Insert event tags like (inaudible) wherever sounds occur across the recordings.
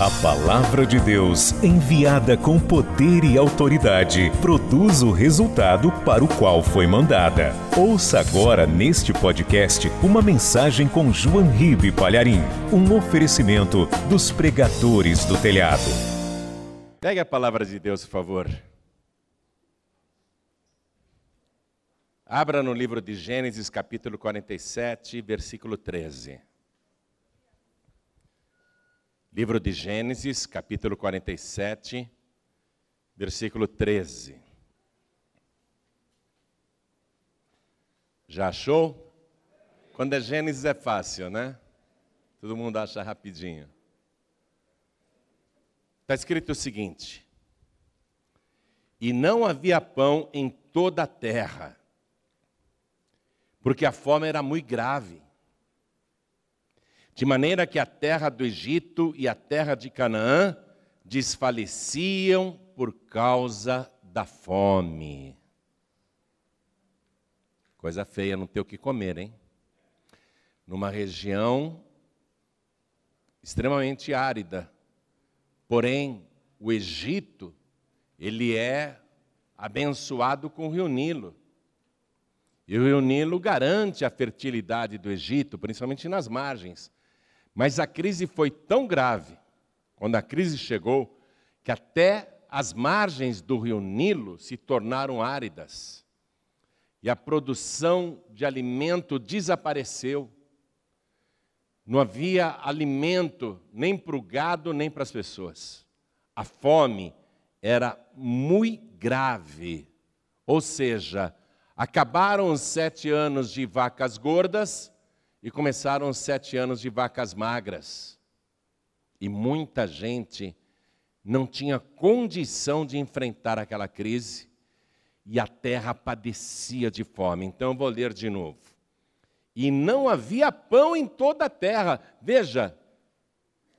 A palavra de Deus, enviada com poder e autoridade, produz o resultado para o qual foi mandada. Ouça agora neste podcast uma mensagem com João Ribe Palharim, um oferecimento dos pregadores do telhado. Pegue a palavra de Deus, por favor. Abra no livro de Gênesis, capítulo 47, versículo 13. Livro de Gênesis, capítulo 47, versículo 13. Já achou? Quando é Gênesis é fácil, né? Todo mundo acha rapidinho. Está escrito o seguinte: E não havia pão em toda a terra, porque a fome era muito grave de maneira que a terra do Egito e a terra de Canaã desfaleciam por causa da fome. Coisa feia não ter o que comer, hein? Numa região extremamente árida. Porém, o Egito, ele é abençoado com o rio Nilo. E o rio Nilo garante a fertilidade do Egito, principalmente nas margens. Mas a crise foi tão grave, quando a crise chegou, que até as margens do rio Nilo se tornaram áridas. E a produção de alimento desapareceu. Não havia alimento nem para o gado, nem para as pessoas. A fome era muito grave. Ou seja, acabaram os sete anos de vacas gordas e começaram os sete anos de vacas magras. E muita gente não tinha condição de enfrentar aquela crise e a terra padecia de fome. Então eu vou ler de novo. E não havia pão em toda a terra. Veja,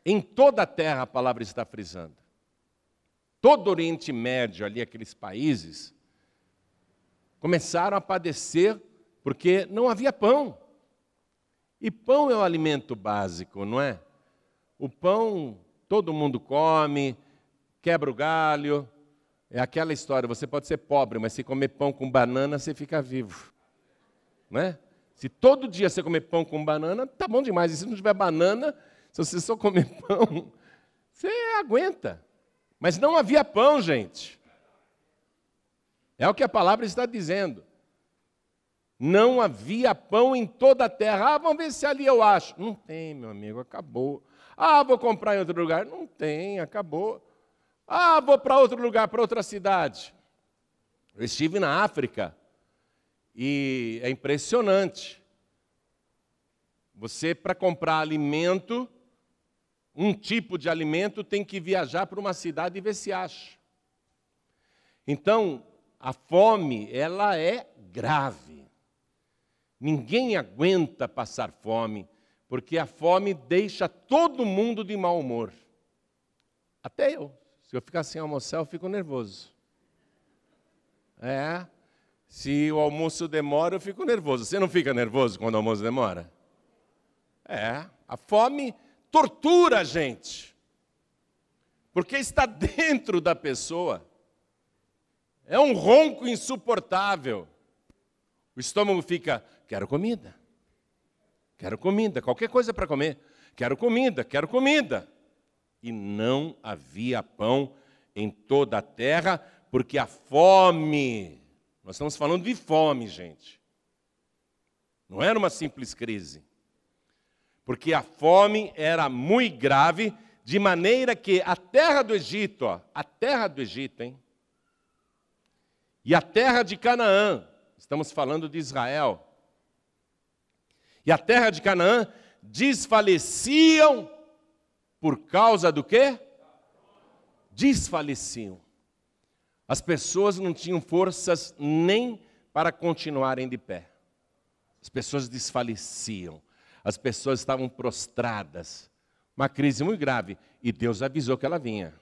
em toda a terra a palavra está frisando. Todo o Oriente Médio, ali, aqueles países, começaram a padecer porque não havia pão. E pão é o alimento básico, não é? O pão todo mundo come, quebra o galho. É aquela história, você pode ser pobre, mas se comer pão com banana, você fica vivo. Não é? Se todo dia você comer pão com banana, tá bom demais. E se não tiver banana, se você só comer (laughs) pão, você aguenta. Mas não havia pão, gente. É o que a palavra está dizendo. Não havia pão em toda a terra. Ah, vamos ver se ali eu acho. Não tem, meu amigo, acabou. Ah, vou comprar em outro lugar. Não tem, acabou. Ah, vou para outro lugar, para outra cidade. Eu estive na África e é impressionante. Você, para comprar alimento, um tipo de alimento, tem que viajar para uma cidade e ver se acha. Então, a fome, ela é grave. Ninguém aguenta passar fome, porque a fome deixa todo mundo de mau humor. Até eu. Se eu ficar sem almoçar, eu fico nervoso. É. Se o almoço demora, eu fico nervoso. Você não fica nervoso quando o almoço demora? É. A fome tortura a gente. Porque está dentro da pessoa. É um ronco insuportável. O estômago fica Quero comida. Quero comida, qualquer coisa para comer. Quero comida, quero comida. E não havia pão em toda a terra, porque a fome, nós estamos falando de fome, gente. Não era uma simples crise. Porque a fome era muito grave, de maneira que a terra do Egito, ó, a terra do Egito, hein? E a terra de Canaã, estamos falando de Israel, e a terra de Canaã desfaleciam por causa do quê? Desfaleciam. As pessoas não tinham forças nem para continuarem de pé. As pessoas desfaleciam. As pessoas estavam prostradas. Uma crise muito grave. E Deus avisou que ela vinha.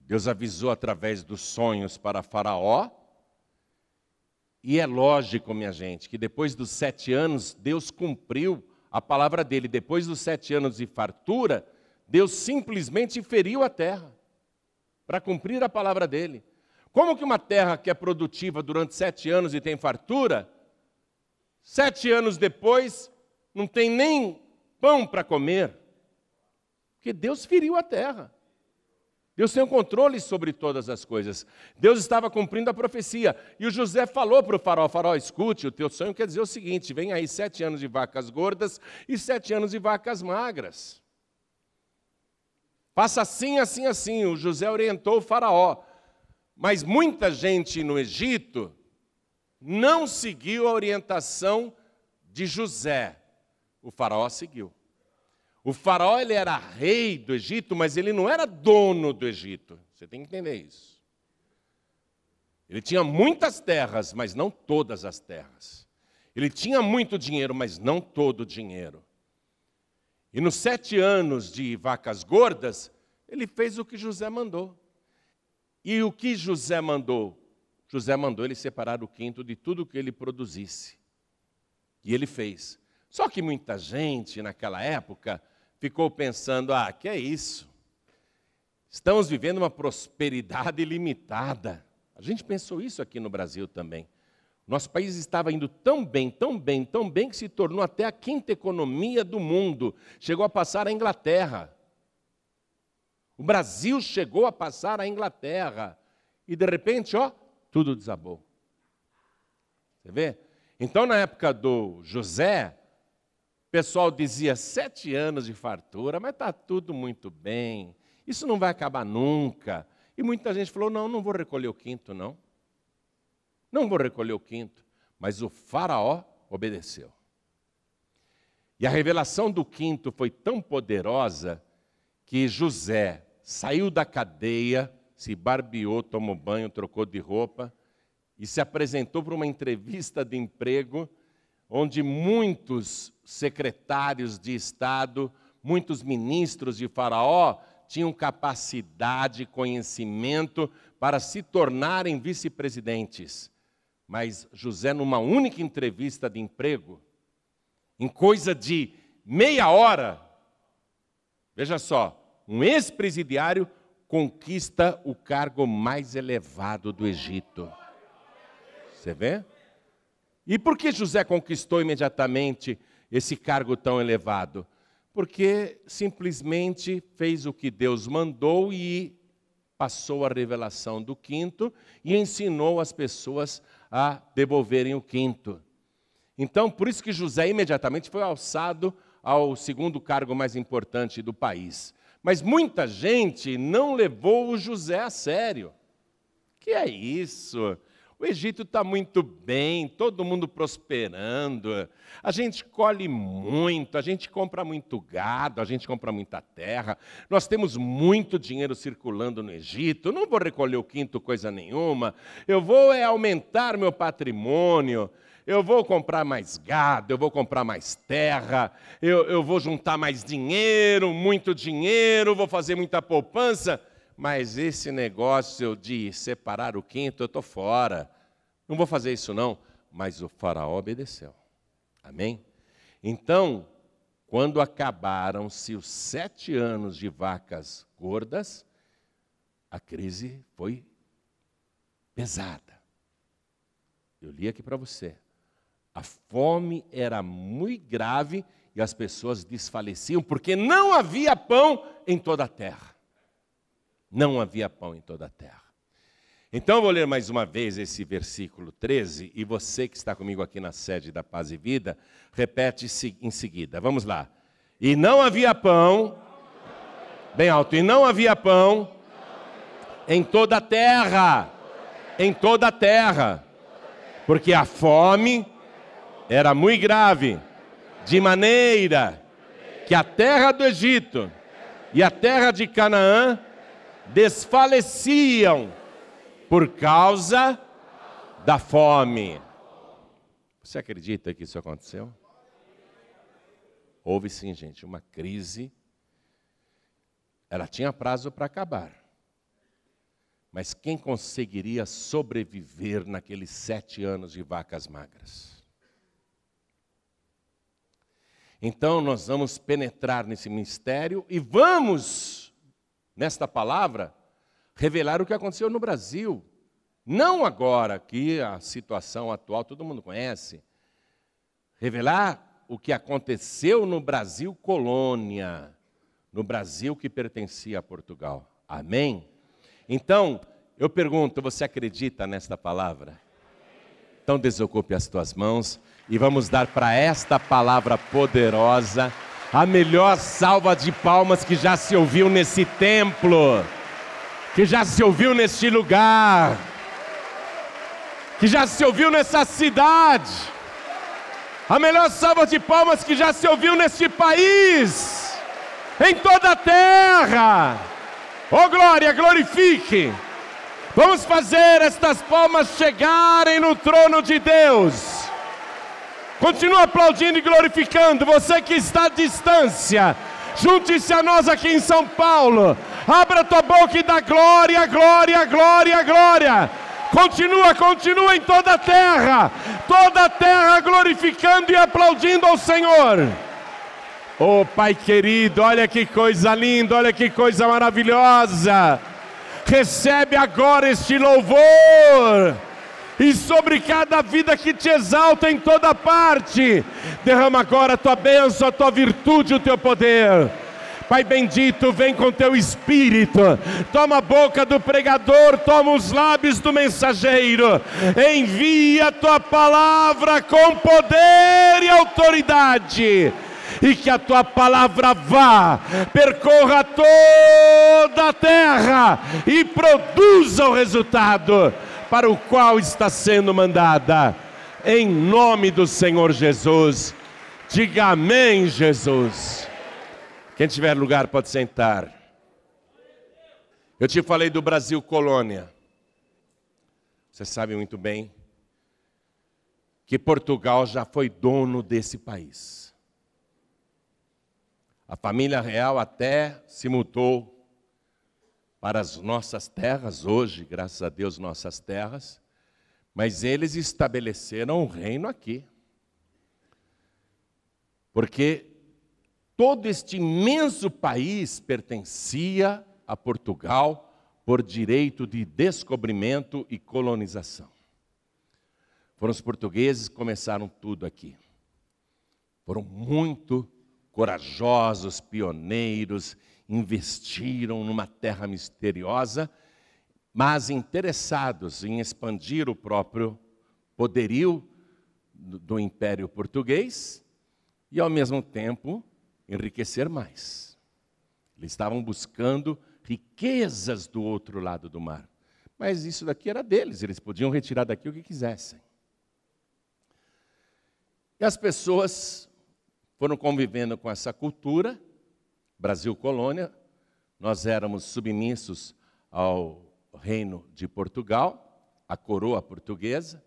Deus avisou através dos sonhos para Faraó e é lógico, minha gente, que depois dos sete anos, Deus cumpriu a palavra dele. Depois dos sete anos de fartura, Deus simplesmente feriu a terra para cumprir a palavra dele. Como que uma terra que é produtiva durante sete anos e tem fartura, sete anos depois não tem nem pão para comer? Porque Deus feriu a terra. Deus tem o um controle sobre todas as coisas. Deus estava cumprindo a profecia. E o José falou para o farol: Farol, escute, o teu sonho quer dizer o seguinte: vem aí sete anos de vacas gordas e sete anos de vacas magras. Faça assim, assim, assim. O José orientou o Faraó. Mas muita gente no Egito não seguiu a orientação de José. O Faraó seguiu. O faraó ele era rei do Egito, mas ele não era dono do Egito. Você tem que entender isso. Ele tinha muitas terras, mas não todas as terras. Ele tinha muito dinheiro, mas não todo o dinheiro. E nos sete anos de vacas gordas, ele fez o que José mandou. E o que José mandou? José mandou ele separar o quinto de tudo que ele produzisse. E ele fez. Só que muita gente naquela época ficou pensando: ah, que é isso? Estamos vivendo uma prosperidade (laughs) ilimitada. A gente pensou isso aqui no Brasil também. Nosso país estava indo tão bem, tão bem, tão bem que se tornou até a quinta economia do mundo. Chegou a passar a Inglaterra. O Brasil chegou a passar a Inglaterra. E de repente, ó, tudo desabou. Você vê? Então, na época do José, pessoal dizia sete anos de fartura, mas está tudo muito bem, isso não vai acabar nunca. E muita gente falou: não, não vou recolher o quinto, não. Não vou recolher o quinto. Mas o Faraó obedeceu. E a revelação do quinto foi tão poderosa que José saiu da cadeia, se barbeou, tomou banho, trocou de roupa e se apresentou para uma entrevista de emprego onde muitos secretários de Estado, muitos ministros de Faraó tinham capacidade, conhecimento para se tornarem vice-presidentes. Mas José, numa única entrevista de emprego, em coisa de meia hora, veja só, um ex-presidiário conquista o cargo mais elevado do Egito. Você vê? E por que José conquistou imediatamente esse cargo tão elevado? Porque simplesmente fez o que Deus mandou e passou a revelação do quinto e ensinou as pessoas a devolverem o quinto. Então, por isso que José imediatamente foi alçado ao segundo cargo mais importante do país. Mas muita gente não levou o José a sério. Que é isso? O Egito está muito bem, todo mundo prosperando, a gente colhe muito, a gente compra muito gado, a gente compra muita terra, nós temos muito dinheiro circulando no Egito, não vou recolher o quinto coisa nenhuma, eu vou é aumentar meu patrimônio, eu vou comprar mais gado, eu vou comprar mais terra, eu, eu vou juntar mais dinheiro, muito dinheiro, vou fazer muita poupança mas esse negócio de separar o quinto, eu estou fora. Não vou fazer isso não. Mas o faraó obedeceu. Amém? Então, quando acabaram-se os sete anos de vacas gordas, a crise foi pesada. Eu li aqui para você. A fome era muito grave e as pessoas desfaleciam porque não havia pão em toda a terra. Não havia pão em toda a terra. Então eu vou ler mais uma vez esse versículo 13 e você que está comigo aqui na sede da Paz e Vida, repete em seguida. Vamos lá. E não havia pão, bem alto, e não havia pão em toda a terra, em toda a terra, porque a fome era muito grave, de maneira que a terra do Egito e a terra de Canaã desfaleciam por causa da fome. Você acredita que isso aconteceu? Houve sim, gente, uma crise. Ela tinha prazo para acabar. Mas quem conseguiria sobreviver naqueles sete anos de vacas magras? Então nós vamos penetrar nesse mistério e vamos, nesta palavra, revelar o que aconteceu no Brasil. Não agora que a situação atual todo mundo conhece. Revelar o que aconteceu no Brasil colônia, no Brasil que pertencia a Portugal. Amém? Então, eu pergunto, você acredita nesta palavra? Então desocupe as tuas mãos e vamos dar para esta palavra poderosa a melhor salva de palmas que já se ouviu nesse templo, que já se ouviu neste lugar, que já se ouviu nessa cidade, a melhor salva de palmas que já se ouviu neste país, em toda a terra. Oh glória, glorifique. Vamos fazer estas palmas chegarem no trono de Deus. Continua aplaudindo e glorificando. Você que está à distância, junte-se a nós aqui em São Paulo. Abra tua boca e dá glória, glória, glória, glória. Continua, continua em toda a terra, toda a terra glorificando e aplaudindo ao Senhor. Oh Pai querido, olha que coisa linda, olha que coisa maravilhosa recebe agora este louvor. E sobre cada vida que te exalta em toda parte, derrama agora a tua bênção, a tua virtude, o teu poder. Pai bendito, vem com teu espírito, toma a boca do pregador, toma os lábios do mensageiro, envia tua palavra com poder e autoridade. E que a tua palavra vá, percorra toda a terra e produza o resultado para o qual está sendo mandada. Em nome do Senhor Jesus. Diga amém, Jesus. Quem tiver lugar pode sentar. Eu te falei do Brasil colônia. Você sabe muito bem que Portugal já foi dono desse país. A família real até se mudou para as nossas terras, hoje, graças a Deus, nossas terras, mas eles estabeleceram um reino aqui. Porque todo este imenso país pertencia a Portugal por direito de descobrimento e colonização. Foram os portugueses que começaram tudo aqui. Foram muito corajosos, pioneiros, investiram numa terra misteriosa, mas interessados em expandir o próprio poderio do Império Português e, ao mesmo tempo, enriquecer mais. Eles estavam buscando riquezas do outro lado do mar. Mas isso daqui era deles, eles podiam retirar daqui o que quisessem. E as pessoas foram convivendo com essa cultura, Brasil colônia, nós éramos submissos ao reino de Portugal, a coroa portuguesa,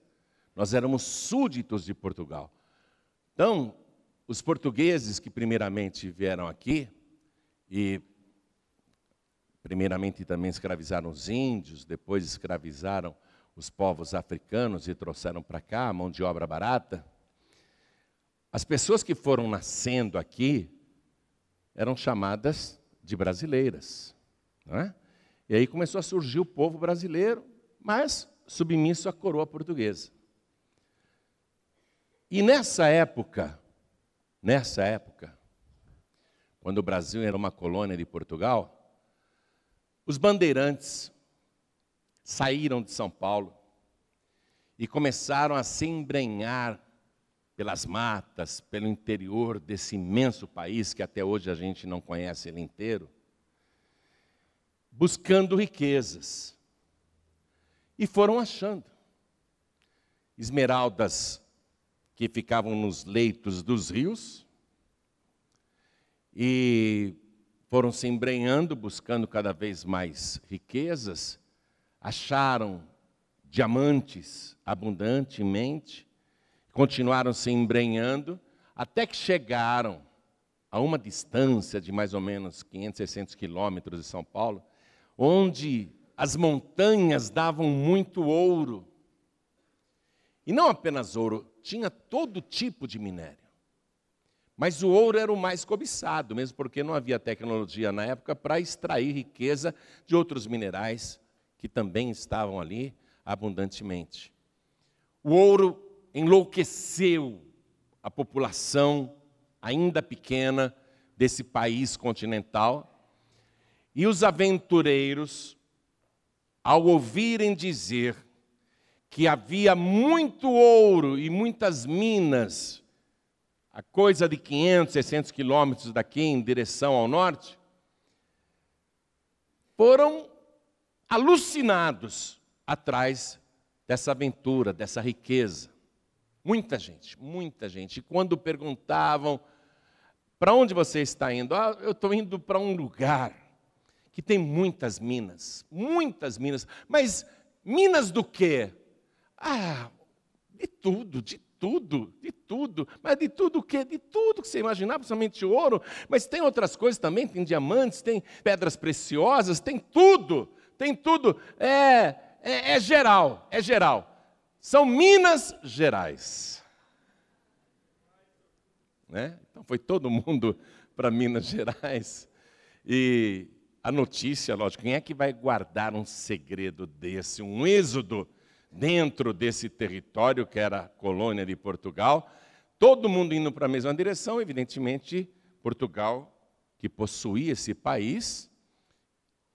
nós éramos súditos de Portugal. Então, os portugueses que primeiramente vieram aqui e primeiramente também escravizaram os índios, depois escravizaram os povos africanos e trouxeram para cá mão de obra barata. As pessoas que foram nascendo aqui eram chamadas de brasileiras. É? E aí começou a surgir o povo brasileiro, mas submisso à coroa portuguesa. E nessa época, nessa época, quando o Brasil era uma colônia de Portugal, os bandeirantes saíram de São Paulo e começaram a se embrenhar pelas matas, pelo interior desse imenso país que até hoje a gente não conhece ele inteiro, buscando riquezas. E foram achando esmeraldas que ficavam nos leitos dos rios e foram se embrenhando, buscando cada vez mais riquezas, acharam diamantes abundantemente continuaram se embrenhando, até que chegaram a uma distância de mais ou menos 500, 600 quilômetros de São Paulo, onde as montanhas davam muito ouro. E não apenas ouro, tinha todo tipo de minério. Mas o ouro era o mais cobiçado, mesmo porque não havia tecnologia na época para extrair riqueza de outros minerais que também estavam ali abundantemente. O ouro enlouqueceu a população ainda pequena desse país continental. E os aventureiros, ao ouvirem dizer que havia muito ouro e muitas minas a coisa de 500, 600 quilômetros daqui em direção ao norte, foram alucinados atrás dessa aventura, dessa riqueza. Muita gente, muita gente. E quando perguntavam, para onde você está indo? Ah, eu estou indo para um lugar que tem muitas minas, muitas minas. Mas minas do quê? Ah, de tudo, de tudo, de tudo. Mas de tudo o quê? De tudo que você imaginar, principalmente ouro. Mas tem outras coisas também, tem diamantes, tem pedras preciosas, tem tudo. Tem tudo. É, é, é geral, é geral. São Minas Gerais. Né? Então foi todo mundo (laughs) para Minas Gerais. E a notícia, lógico, quem é que vai guardar um segredo desse, um êxodo dentro desse território que era a colônia de Portugal, todo mundo indo para a mesma direção, evidentemente, Portugal, que possuía esse país,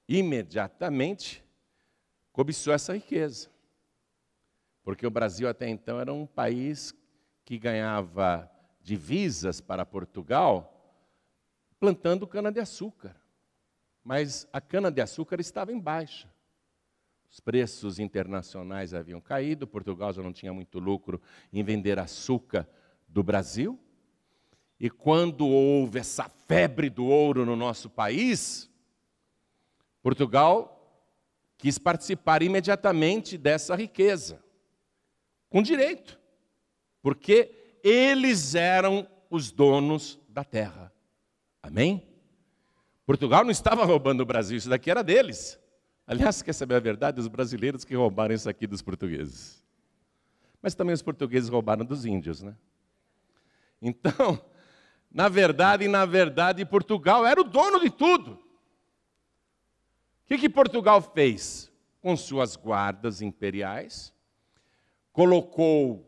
imediatamente cobiçou essa riqueza. Porque o Brasil até então era um país que ganhava divisas para Portugal plantando cana-de-açúcar. Mas a cana-de-açúcar estava em baixa. Os preços internacionais haviam caído, Portugal já não tinha muito lucro em vender açúcar do Brasil. E quando houve essa febre do ouro no nosso país, Portugal quis participar imediatamente dessa riqueza, com direito, porque eles eram os donos da terra. Amém? Portugal não estava roubando o Brasil, isso daqui era deles. Aliás, quer saber a verdade? Os brasileiros que roubaram isso aqui dos portugueses. Mas também os portugueses roubaram dos índios, né? Então, (laughs) na verdade, na verdade, Portugal era o dono de tudo. O que, que Portugal fez? Com suas guardas imperiais, colocou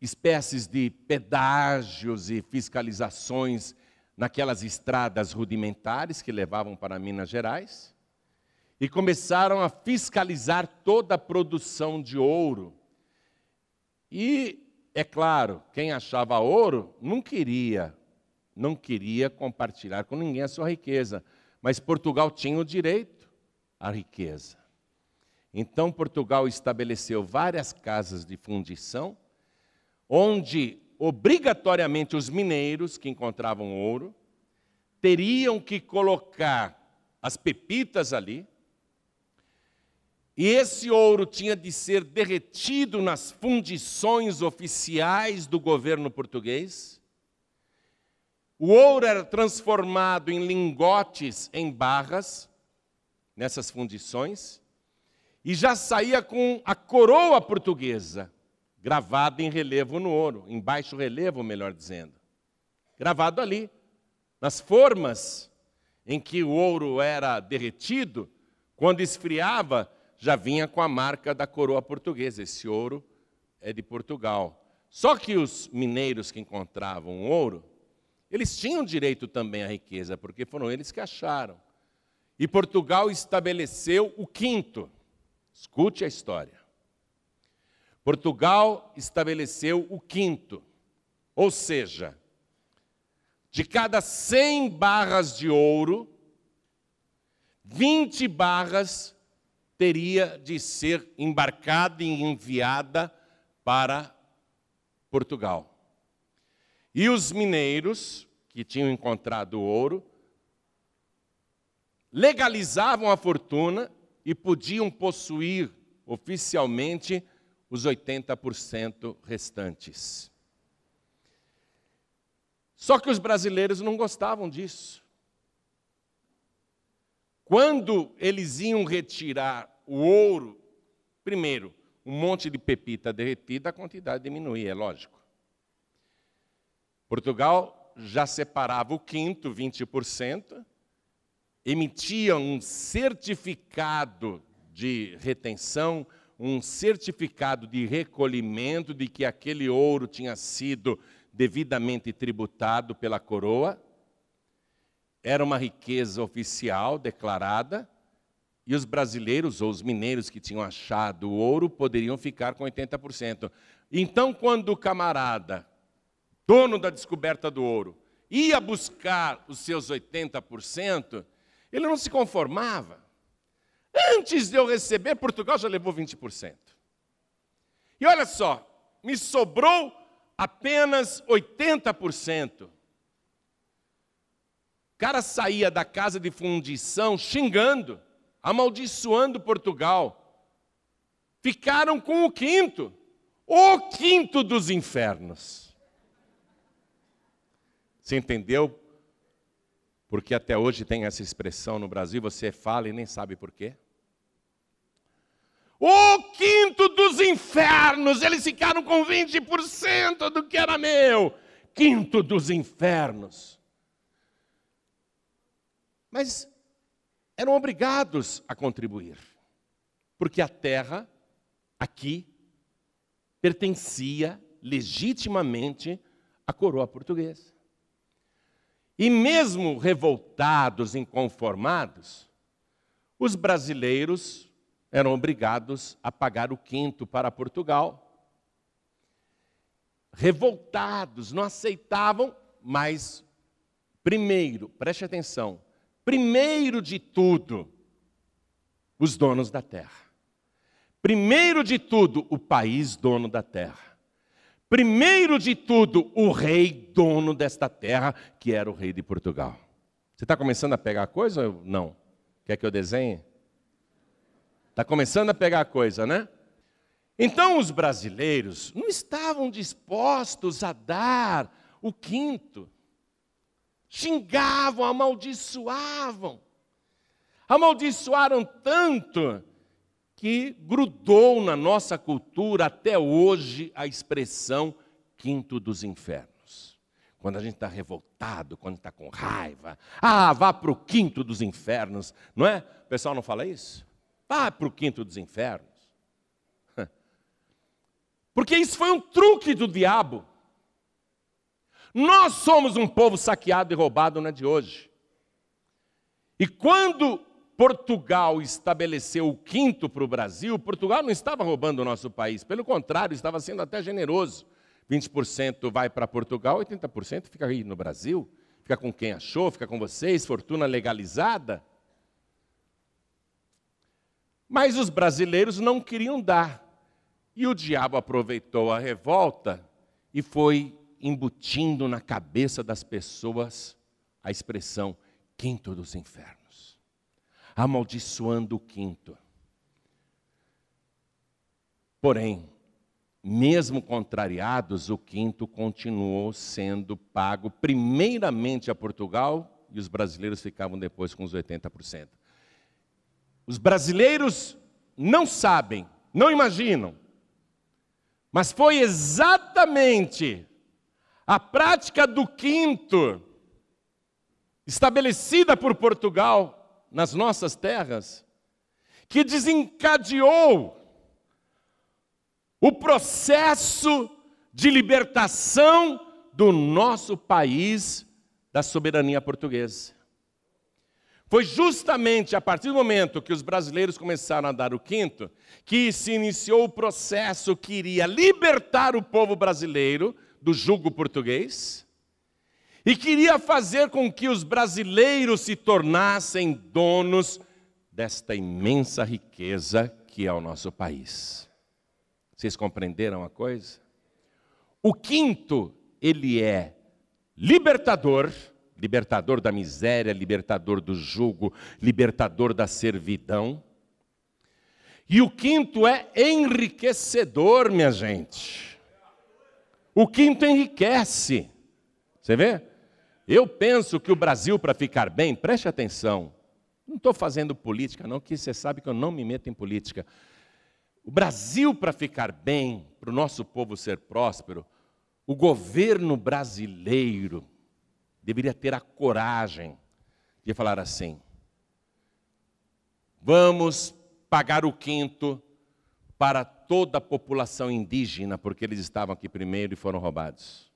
espécies de pedágios e fiscalizações naquelas estradas rudimentares que levavam para Minas Gerais e começaram a fiscalizar toda a produção de ouro. E, é claro, quem achava ouro não queria, não queria compartilhar com ninguém a sua riqueza, mas Portugal tinha o direito à riqueza. Então, Portugal estabeleceu várias casas de fundição, onde obrigatoriamente os mineiros que encontravam ouro teriam que colocar as pepitas ali, e esse ouro tinha de ser derretido nas fundições oficiais do governo português. O ouro era transformado em lingotes em barras, nessas fundições, e já saía com a coroa portuguesa, gravada em relevo no ouro, em baixo relevo, melhor dizendo. Gravado ali, nas formas em que o ouro era derretido, quando esfriava, já vinha com a marca da coroa portuguesa. Esse ouro é de Portugal. Só que os mineiros que encontravam ouro, eles tinham direito também à riqueza, porque foram eles que acharam. E Portugal estabeleceu o quinto. Escute a história. Portugal estabeleceu o quinto. Ou seja, de cada 100 barras de ouro, 20 barras teria de ser embarcada e enviada para Portugal. E os mineiros, que tinham encontrado ouro, legalizavam a fortuna e podiam possuir oficialmente os 80% restantes. Só que os brasileiros não gostavam disso. Quando eles iam retirar o ouro, primeiro, um monte de pepita derretida, a quantidade diminuía, é lógico. Portugal já separava o quinto, 20%, emitia um certificado de retenção, um certificado de recolhimento de que aquele ouro tinha sido devidamente tributado pela coroa. Era uma riqueza oficial declarada, e os brasileiros ou os mineiros que tinham achado o ouro poderiam ficar com 80%. Então, quando o camarada, dono da descoberta do ouro, ia buscar os seus 80%, ele não se conformava. Antes de eu receber, Portugal já levou 20%. E olha só, me sobrou apenas 80%. O cara saía da casa de fundição xingando, amaldiçoando Portugal. Ficaram com o quinto, o quinto dos infernos. Você entendeu? Porque até hoje tem essa expressão no Brasil, você fala e nem sabe por quê. O quinto dos infernos, eles ficaram com 20% do que era meu. Quinto dos infernos. Mas eram obrigados a contribuir, porque a terra, aqui, pertencia legitimamente à coroa portuguesa. E mesmo revoltados, inconformados, os brasileiros eram obrigados a pagar o quinto para Portugal. Revoltados, não aceitavam, mas, primeiro, preste atenção, primeiro de tudo, os donos da terra. Primeiro de tudo, o país dono da terra. Primeiro de tudo, o rei dono desta terra, que era o rei de Portugal. Você está começando a pegar a coisa ou não? Quer que eu desenhe? Está começando a pegar a coisa, né? Então os brasileiros não estavam dispostos a dar o quinto. Xingavam, amaldiçoavam. Amaldiçoaram tanto que grudou na nossa cultura até hoje a expressão quinto dos infernos. Quando a gente está revoltado, quando está com raiva, ah, vá para o quinto dos infernos, não é? O pessoal não fala isso? Vá para o quinto dos infernos. (laughs) Porque isso foi um truque do diabo. Nós somos um povo saqueado e roubado, não é de hoje. E quando Portugal estabeleceu o quinto para o Brasil, Portugal não estava roubando o nosso país, pelo contrário, estava sendo até generoso. 20% vai para Portugal, 80% fica aí no Brasil, fica com quem achou, fica com vocês, fortuna legalizada. Mas os brasileiros não queriam dar. E o diabo aproveitou a revolta e foi embutindo na cabeça das pessoas a expressão quinto dos infernos, amaldiçoando o quinto. Porém, mesmo contrariados, o quinto continuou sendo pago primeiramente a Portugal e os brasileiros ficavam depois com os 80%. Os brasileiros não sabem, não imaginam, mas foi exatamente a prática do quinto, estabelecida por Portugal nas nossas terras, que desencadeou o processo de libertação do nosso país da soberania portuguesa. Foi justamente a partir do momento que os brasileiros começaram a dar o quinto que se iniciou o processo que iria libertar o povo brasileiro do jugo português e queria fazer com que os brasileiros se tornassem donos desta imensa riqueza que é o nosso país. Vocês compreenderam a coisa? O quinto, ele é libertador libertador da miséria, libertador do jugo, libertador da servidão. E o quinto é enriquecedor, minha gente. O quinto enriquece. Você vê? Eu penso que o Brasil, para ficar bem, preste atenção, não estou fazendo política, não, que você sabe que eu não me meto em política. O Brasil, para ficar bem, para o nosso povo ser próspero, o governo brasileiro deveria ter a coragem de falar assim: vamos pagar o quinto para toda a população indígena, porque eles estavam aqui primeiro e foram roubados.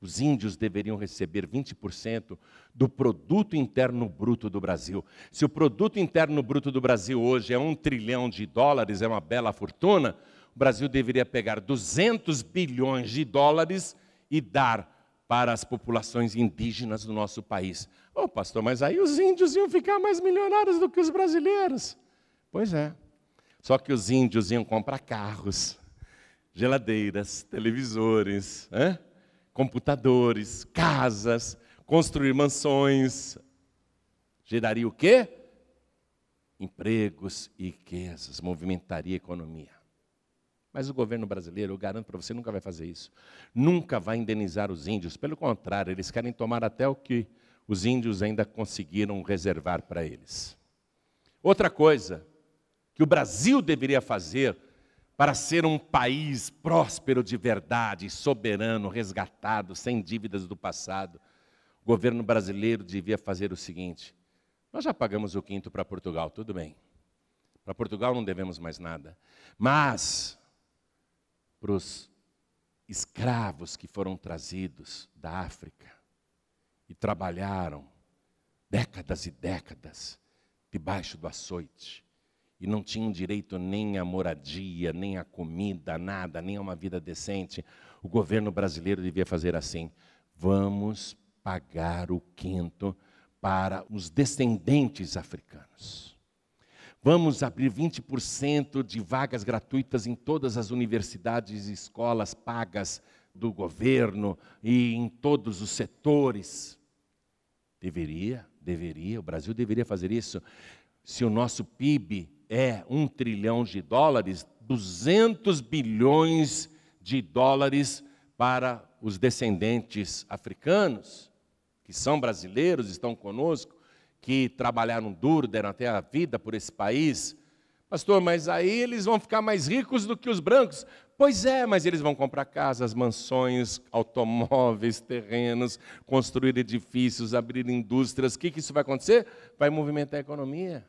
Os índios deveriam receber 20% do produto interno bruto do Brasil. Se o produto interno bruto do Brasil hoje é um trilhão de dólares, é uma bela fortuna, o Brasil deveria pegar 200 bilhões de dólares e dar para as populações indígenas do nosso país. Ô oh, pastor, mas aí os índios iam ficar mais milionários do que os brasileiros. Pois é. Só que os índios iam comprar carros, geladeiras, televisores, hein? Computadores, casas, construir mansões. Geraria o quê? Empregos e riquezas, movimentaria a economia. Mas o governo brasileiro, eu garanto para você, nunca vai fazer isso. Nunca vai indenizar os índios. Pelo contrário, eles querem tomar até o que os índios ainda conseguiram reservar para eles. Outra coisa que o Brasil deveria fazer para ser um país próspero de verdade, soberano, resgatado, sem dívidas do passado, o governo brasileiro devia fazer o seguinte: nós já pagamos o quinto para Portugal, tudo bem. Para Portugal não devemos mais nada. Mas, para os escravos que foram trazidos da África e trabalharam décadas e décadas debaixo do açoite, e não tinham direito nem à moradia, nem à comida, nada, nem a uma vida decente. O governo brasileiro devia fazer assim: vamos pagar o quinto para os descendentes africanos. Vamos abrir 20% de vagas gratuitas em todas as universidades e escolas pagas do governo e em todos os setores. Deveria, deveria, o Brasil deveria fazer isso. Se o nosso PIB é um trilhão de dólares, 200 bilhões de dólares para os descendentes africanos, que são brasileiros, estão conosco, que trabalharam duro, deram até a vida por esse país. Pastor, mas aí eles vão ficar mais ricos do que os brancos. Pois é, mas eles vão comprar casas, mansões, automóveis, terrenos, construir edifícios, abrir indústrias. O que, que isso vai acontecer? Vai movimentar a economia.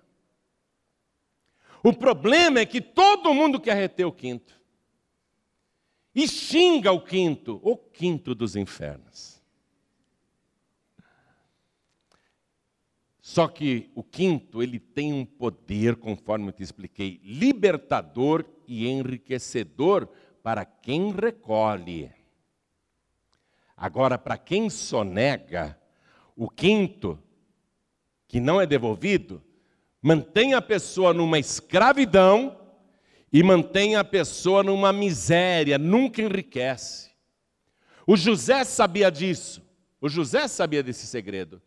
O problema é que todo mundo quer reter o quinto. E xinga o quinto, o quinto dos infernos. Só que o quinto, ele tem um poder, conforme eu te expliquei, libertador e enriquecedor para quem recolhe. Agora, para quem sonega, o quinto, que não é devolvido, mantém a pessoa numa escravidão e mantém a pessoa numa miséria, nunca enriquece. O José sabia disso, o José sabia desse segredo.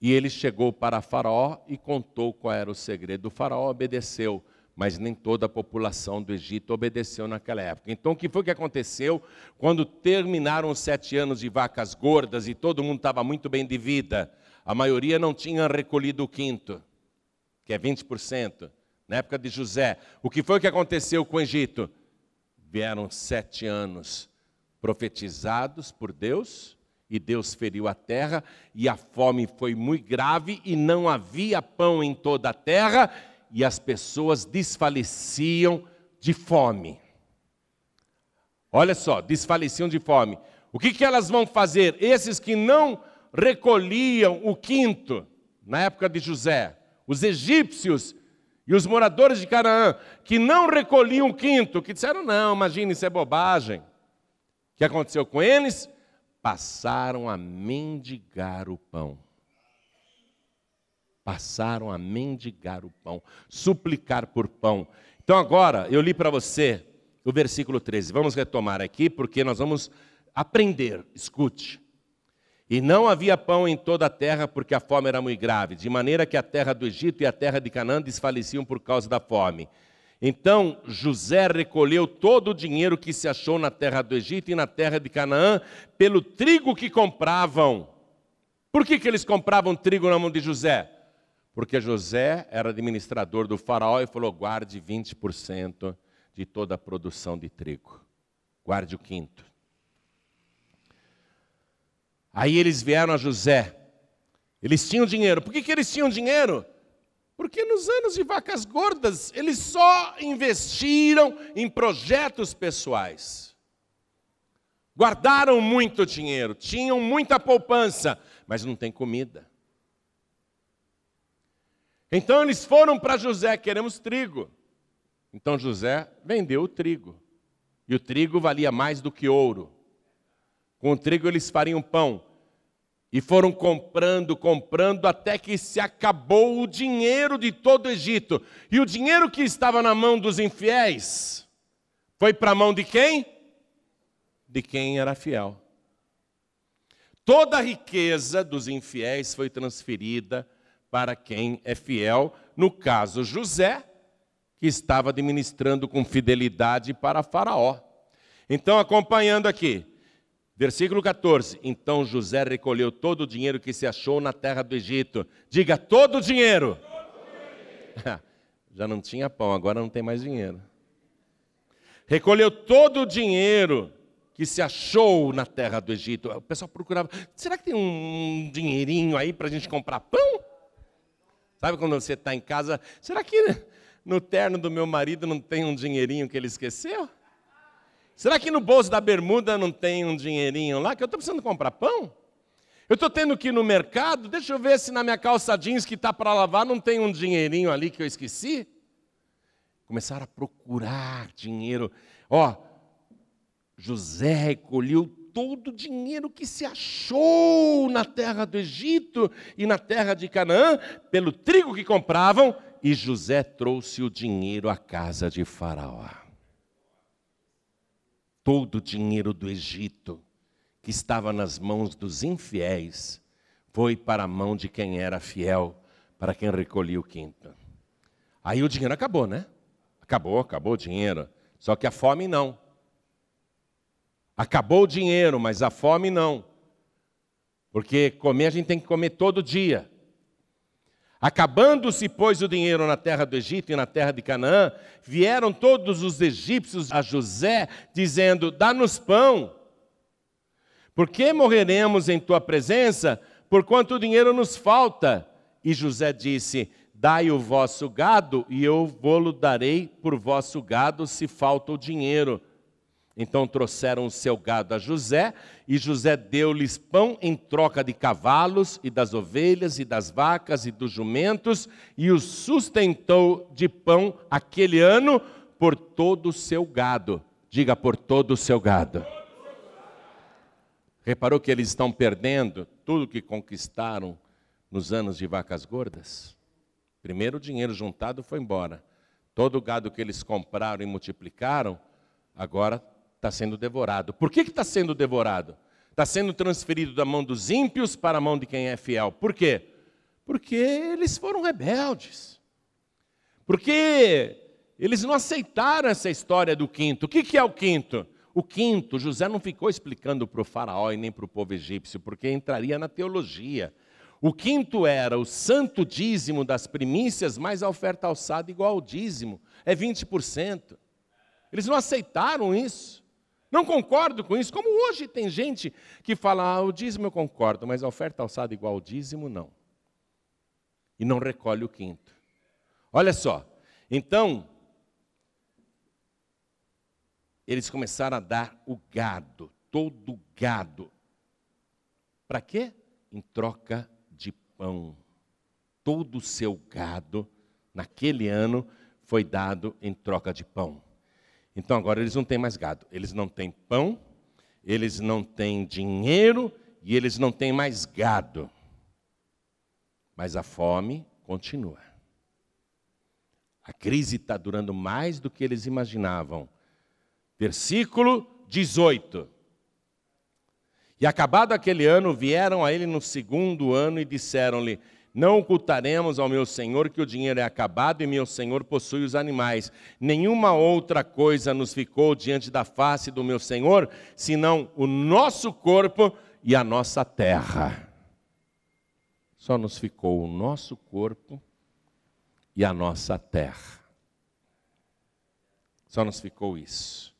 E ele chegou para Faraó e contou qual era o segredo. O Faraó obedeceu, mas nem toda a população do Egito obedeceu naquela época. Então, o que foi que aconteceu quando terminaram os sete anos de vacas gordas e todo mundo estava muito bem de vida? A maioria não tinha recolhido o quinto que é 20%, na época de José. O que foi que aconteceu com o Egito? Vieram sete anos profetizados por Deus, e Deus feriu a terra, e a fome foi muito grave, e não havia pão em toda a terra, e as pessoas desfaleciam de fome. Olha só, desfaleciam de fome. O que, que elas vão fazer? Esses que não recolhiam o quinto, na época de José, os egípcios e os moradores de Canaã, que não recolhiam o quinto, que disseram: não, imagine, isso é bobagem. O que aconteceu com eles? Passaram a mendigar o pão. Passaram a mendigar o pão, suplicar por pão. Então agora, eu li para você o versículo 13. Vamos retomar aqui, porque nós vamos aprender. Escute. E não havia pão em toda a terra, porque a fome era muito grave, de maneira que a terra do Egito e a terra de Canaã desfaleciam por causa da fome. Então José recolheu todo o dinheiro que se achou na terra do Egito e na terra de Canaã, pelo trigo que compravam. Por que, que eles compravam trigo na mão de José? Porque José era administrador do faraó e falou: guarde 20% de toda a produção de trigo. Guarde o quinto. Aí eles vieram a José. Eles tinham dinheiro. Por que, que eles tinham dinheiro? Porque nos anos de vacas gordas, eles só investiram em projetos pessoais. Guardaram muito dinheiro, tinham muita poupança, mas não tem comida. Então eles foram para José, queremos trigo. Então José vendeu o trigo. E o trigo valia mais do que ouro. Com trigo eles fariam pão. E foram comprando, comprando, até que se acabou o dinheiro de todo o Egito. E o dinheiro que estava na mão dos infiéis foi para a mão de quem? De quem era fiel. Toda a riqueza dos infiéis foi transferida para quem é fiel, no caso José, que estava administrando com fidelidade para Faraó. Então, acompanhando aqui, versículo 14: Então José recolheu todo o dinheiro que se achou na terra do Egito. Diga, todo o dinheiro. (laughs) Já não tinha pão, agora não tem mais dinheiro. Recolheu todo o dinheiro que se achou na terra do Egito. O pessoal procurava, será que tem um dinheirinho aí para a gente comprar pão? Sabe quando você está em casa? Será que no terno do meu marido não tem um dinheirinho que ele esqueceu? Será que no bolso da bermuda não tem um dinheirinho lá que eu estou precisando comprar pão? Eu estou tendo que ir no mercado, deixa eu ver se na minha calça jeans que está para lavar não tem um dinheirinho ali que eu esqueci. Começaram a procurar dinheiro. Ó, José recolheu todo o dinheiro que se achou na terra do Egito e na terra de Canaã, pelo trigo que compravam, e José trouxe o dinheiro à casa de Faraó. Todo o dinheiro do Egito, que estava nas mãos dos infiéis, foi para a mão de quem era fiel, para quem recolhia o quinto. Aí o dinheiro acabou, né? Acabou, acabou o dinheiro. Só que a fome não. Acabou o dinheiro, mas a fome não. Porque comer a gente tem que comer todo dia. Acabando-se, pois, o dinheiro na terra do Egito e na terra de Canaã, vieram todos os egípcios a José, dizendo: Dá-nos pão. Por que morreremos em tua presença, por quanto o dinheiro nos falta? E José disse: Dai o vosso gado, e eu vou-lo darei por vosso gado, se falta o dinheiro. Então trouxeram o seu gado a José, e José deu-lhes pão em troca de cavalos, e das ovelhas, e das vacas, e dos jumentos, e os sustentou de pão aquele ano por todo o seu gado. Diga, por todo o seu gado. Reparou que eles estão perdendo tudo que conquistaram nos anos de vacas gordas? Primeiro o dinheiro juntado foi embora. Todo o gado que eles compraram e multiplicaram, agora está sendo devorado. Por que está sendo devorado? Está sendo transferido da mão dos ímpios para a mão de quem é fiel. Por quê? Porque eles foram rebeldes. Porque eles não aceitaram essa história do quinto. O que, que é o quinto? O quinto, José não ficou explicando para o faraó e nem para o povo egípcio, porque entraria na teologia. O quinto era o santo dízimo das primícias, mais a oferta alçada igual ao dízimo. É 20%. Eles não aceitaram isso. Não concordo com isso, como hoje tem gente que fala, ah, o dízimo eu concordo, mas a oferta alçada igual ao dízimo, não. E não recolhe o quinto. Olha só, então, eles começaram a dar o gado, todo o gado. Para quê? Em troca de pão. Todo o seu gado, naquele ano, foi dado em troca de pão. Então agora eles não têm mais gado, eles não têm pão, eles não têm dinheiro e eles não têm mais gado. Mas a fome continua. A crise está durando mais do que eles imaginavam. Versículo 18. E acabado aquele ano, vieram a ele no segundo ano e disseram-lhe: não ocultaremos ao meu senhor que o dinheiro é acabado e meu senhor possui os animais. Nenhuma outra coisa nos ficou diante da face do meu senhor, senão o nosso corpo e a nossa terra. Só nos ficou o nosso corpo e a nossa terra. Só nos ficou isso.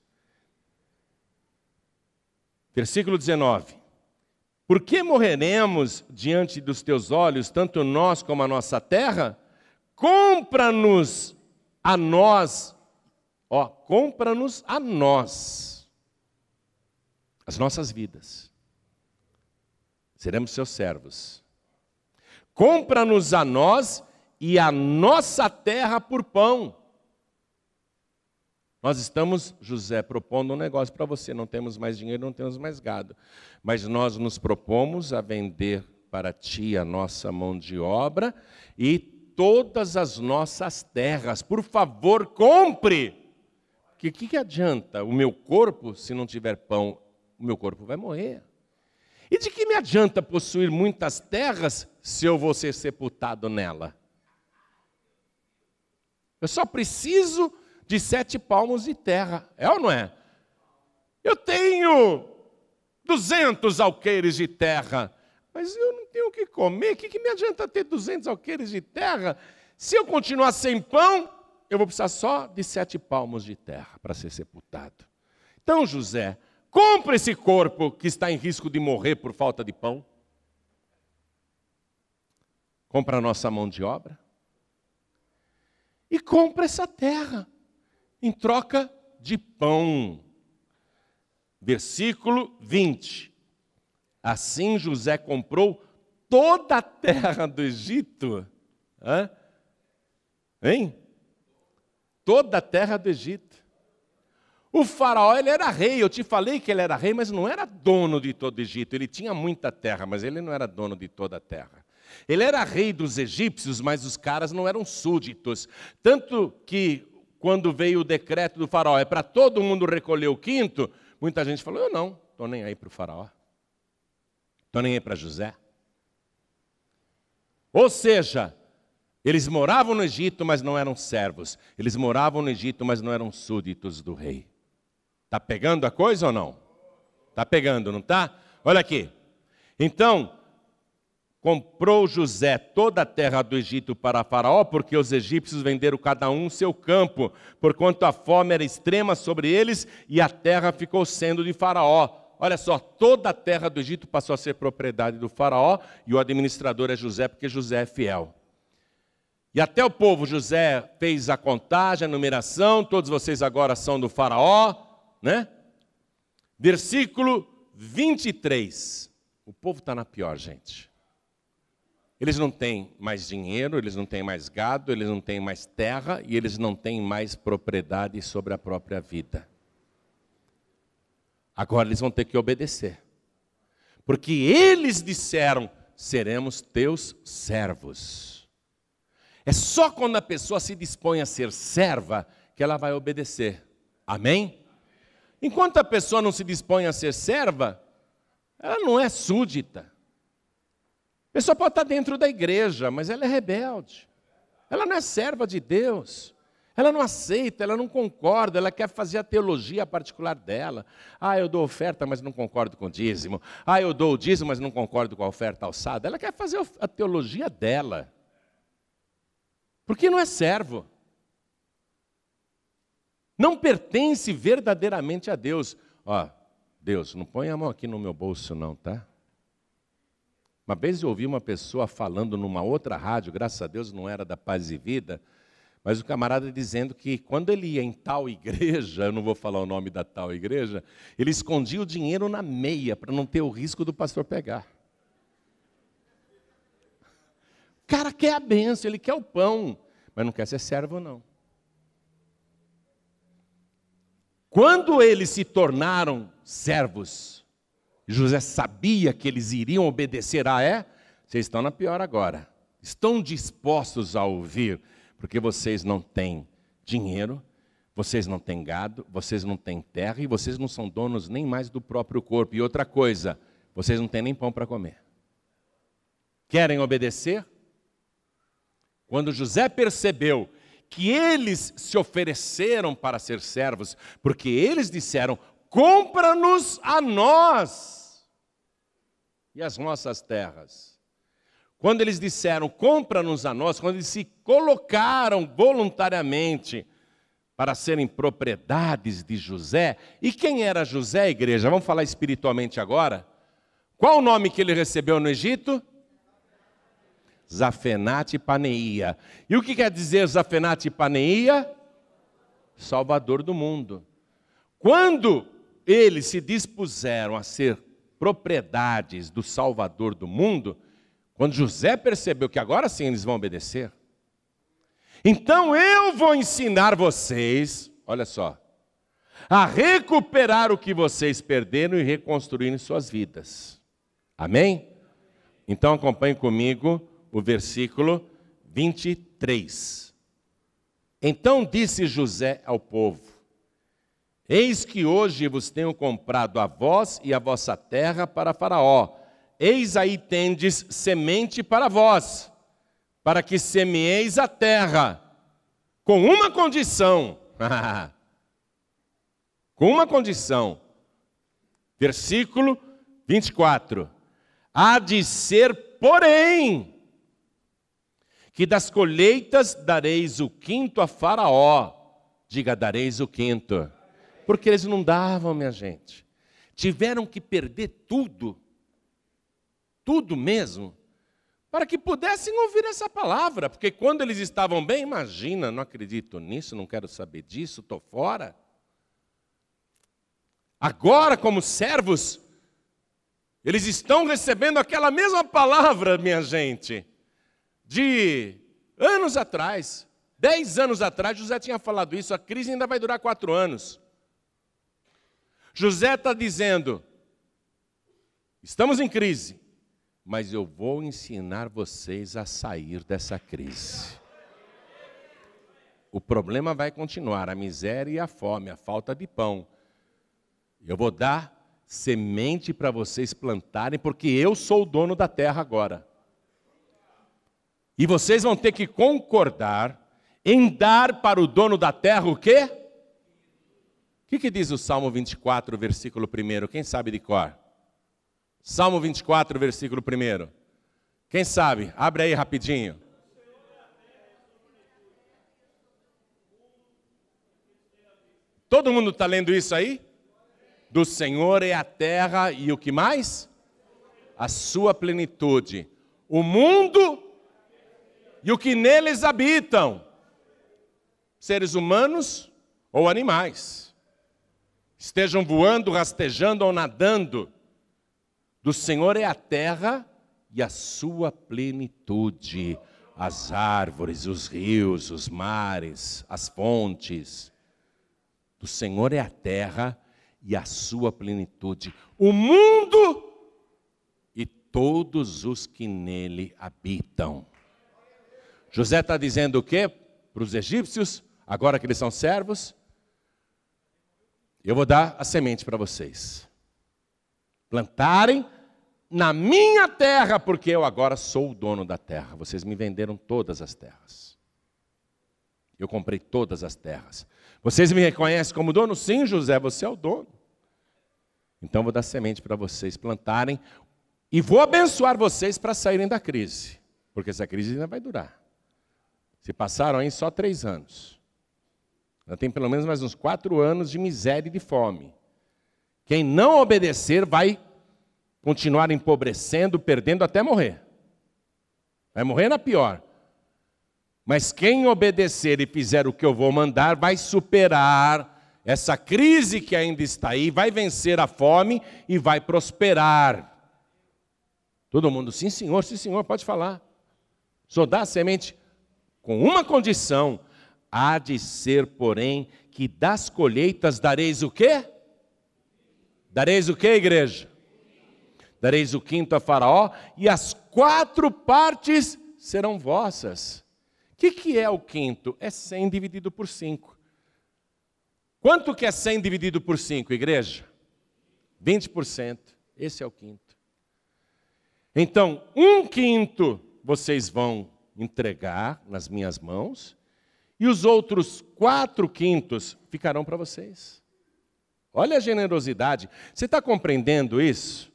Versículo 19. Por que morreremos diante dos teus olhos, tanto nós como a nossa terra? Compra-nos a nós, ó, compra-nos a nós, as nossas vidas. Seremos seus servos. Compra-nos a nós e a nossa terra por pão. Nós estamos, José, propondo um negócio para você. Não temos mais dinheiro, não temos mais gado. Mas nós nos propomos a vender para ti a nossa mão de obra e todas as nossas terras. Por favor, compre. Que que, que adianta o meu corpo se não tiver pão? O meu corpo vai morrer. E de que me adianta possuir muitas terras se eu vou ser sepultado nela? Eu só preciso de sete palmos de terra. É ou não é? Eu tenho 200 alqueires de terra, mas eu não tenho o que comer. O que, que me adianta ter 200 alqueires de terra? Se eu continuar sem pão, eu vou precisar só de sete palmos de terra para ser sepultado. Então, José, compra esse corpo que está em risco de morrer por falta de pão. Compra a nossa mão de obra. E compra essa terra em troca de pão. Versículo 20. Assim José comprou toda a terra do Egito. Hã? Hein? Toda a terra do Egito. O faraó, ele era rei, eu te falei que ele era rei, mas não era dono de todo o Egito. Ele tinha muita terra, mas ele não era dono de toda a terra. Ele era rei dos egípcios, mas os caras não eram súditos. Tanto que quando veio o decreto do faraó, é para todo mundo recolher o quinto, muita gente falou: Eu não, estou nem aí para o faraó, estou nem aí para José. Ou seja, eles moravam no Egito, mas não eram servos. Eles moravam no Egito, mas não eram súditos do rei. Está pegando a coisa ou não? Está pegando, não está? Olha aqui. Então, comprou José toda a terra do Egito para Faraó, porque os egípcios venderam cada um seu campo, porquanto a fome era extrema sobre eles e a terra ficou sendo de Faraó. Olha só, toda a terra do Egito passou a ser propriedade do Faraó e o administrador é José, porque José é fiel. E até o povo, José fez a contagem, a numeração, todos vocês agora são do Faraó, né? Versículo 23. O povo está na pior, gente. Eles não têm mais dinheiro, eles não têm mais gado, eles não têm mais terra e eles não têm mais propriedade sobre a própria vida. Agora eles vão ter que obedecer. Porque eles disseram: seremos teus servos. É só quando a pessoa se dispõe a ser serva que ela vai obedecer. Amém? Enquanto a pessoa não se dispõe a ser serva, ela não é súdita. A pessoa pode estar dentro da igreja, mas ela é rebelde. Ela não é serva de Deus. Ela não aceita, ela não concorda, ela quer fazer a teologia particular dela. Ah, eu dou oferta, mas não concordo com o dízimo. Ah, eu dou o dízimo, mas não concordo com a oferta alçada. Ela quer fazer a teologia dela. Porque não é servo. Não pertence verdadeiramente a Deus. Ó, Deus, não põe a mão aqui no meu bolso, não, tá? Uma vez eu ouvi uma pessoa falando numa outra rádio, graças a Deus não era da Paz e Vida, mas o camarada dizendo que quando ele ia em tal igreja, (laughs) eu não vou falar o nome da tal igreja, ele escondia o dinheiro na meia para não ter o risco do pastor pegar. O cara quer a benção, ele quer o pão, mas não quer ser servo, não. Quando eles se tornaram servos, José sabia que eles iriam obedecer a é, vocês estão na pior agora. Estão dispostos a ouvir, porque vocês não têm dinheiro, vocês não têm gado, vocês não têm terra e vocês não são donos nem mais do próprio corpo. E outra coisa, vocês não têm nem pão para comer. Querem obedecer? Quando José percebeu que eles se ofereceram para ser servos, porque eles disseram: compra-nos a nós e as nossas terras. Quando eles disseram, compra-nos a nós, quando eles se colocaram voluntariamente para serem propriedades de José, e quem era José, igreja? Vamos falar espiritualmente agora? Qual o nome que ele recebeu no Egito? Zafenate Paneia. E o que quer dizer Zafenate Paneia? Salvador do mundo. Quando eles se dispuseram a ser propriedades do Salvador do mundo, quando José percebeu que agora sim eles vão obedecer, então eu vou ensinar vocês, olha só, a recuperar o que vocês perderam e reconstruir suas vidas. Amém? Então acompanhe comigo o versículo 23. Então disse José ao povo: Eis que hoje vos tenho comprado a vós e a vossa terra para Faraó. Eis aí tendes semente para vós, para que semeeis a terra, com uma condição. (laughs) com uma condição. Versículo 24. Há de ser, porém, que das colheitas dareis o quinto a Faraó. Diga, dareis o quinto. Porque eles não davam, minha gente. Tiveram que perder tudo, tudo mesmo, para que pudessem ouvir essa palavra. Porque quando eles estavam bem, imagina, não acredito nisso, não quero saber disso, estou fora. Agora, como servos, eles estão recebendo aquela mesma palavra, minha gente, de anos atrás. Dez anos atrás, José tinha falado isso, a crise ainda vai durar quatro anos. José está dizendo: estamos em crise, mas eu vou ensinar vocês a sair dessa crise. O problema vai continuar, a miséria e a fome, a falta de pão. Eu vou dar semente para vocês plantarem, porque eu sou o dono da terra agora. E vocês vão ter que concordar em dar para o dono da terra o quê? O que, diz o Salmo 24, versículo 1? Quem sabe de cor? Salmo 24, versículo 1. Quem sabe? Abre aí rapidinho. Todo mundo está lendo isso aí? Do Senhor é a terra e o que mais? A sua plenitude. O mundo e o que neles habitam. Seres humanos ou animais. Estejam voando, rastejando ou nadando. Do Senhor é a terra e a sua plenitude. As árvores, os rios, os mares, as fontes. Do Senhor é a terra e a sua plenitude, o mundo e todos os que nele habitam. José está dizendo o quê para os egípcios, agora que eles são servos? Eu vou dar a semente para vocês. Plantarem na minha terra, porque eu agora sou o dono da terra. Vocês me venderam todas as terras. Eu comprei todas as terras. Vocês me reconhecem como dono? Sim, José, você é o dono. Então vou dar semente para vocês plantarem e vou abençoar vocês para saírem da crise, porque essa crise ainda vai durar. Se passaram aí só três anos. Ainda tem pelo menos mais uns quatro anos de miséria e de fome. Quem não obedecer vai continuar empobrecendo, perdendo até morrer. Vai morrer na pior. Mas quem obedecer e fizer o que eu vou mandar, vai superar essa crise que ainda está aí, vai vencer a fome e vai prosperar. Todo mundo, sim, senhor, sim, senhor, pode falar. Só dá a semente com uma condição: há de ser, porém, que das colheitas dareis o quê? Dareis o quê, igreja? Dareis o quinto a Faraó, e as quatro partes serão vossas que, que é o quinto? É 100 dividido por 5. Quanto que é 100 dividido por 5, igreja? 20%. Esse é o quinto. Então, um quinto vocês vão entregar nas minhas mãos, e os outros quatro quintos ficarão para vocês. Olha a generosidade. Você está compreendendo isso?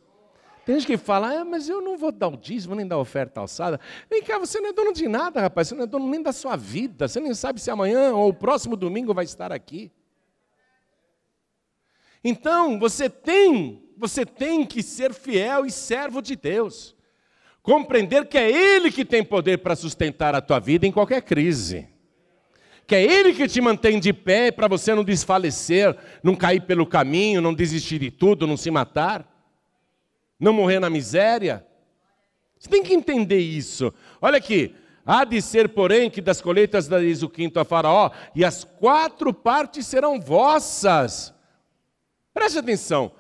Tem gente que fala, ah, mas eu não vou dar o dízimo, nem dar oferta alçada. Vem cá, você não é dono de nada, rapaz. Você não é dono nem da sua vida. Você nem sabe se amanhã ou o próximo domingo vai estar aqui. Então, você tem você tem que ser fiel e servo de Deus. Compreender que é Ele que tem poder para sustentar a tua vida em qualquer crise. Que é Ele que te mantém de pé para você não desfalecer, não cair pelo caminho, não desistir de tudo, não se matar, não morrer na miséria. Você tem que entender isso. Olha aqui, Há de ser, porém, que das colheitas dareis o quinto a Faraó, e as quatro partes serão vossas. Preste atenção,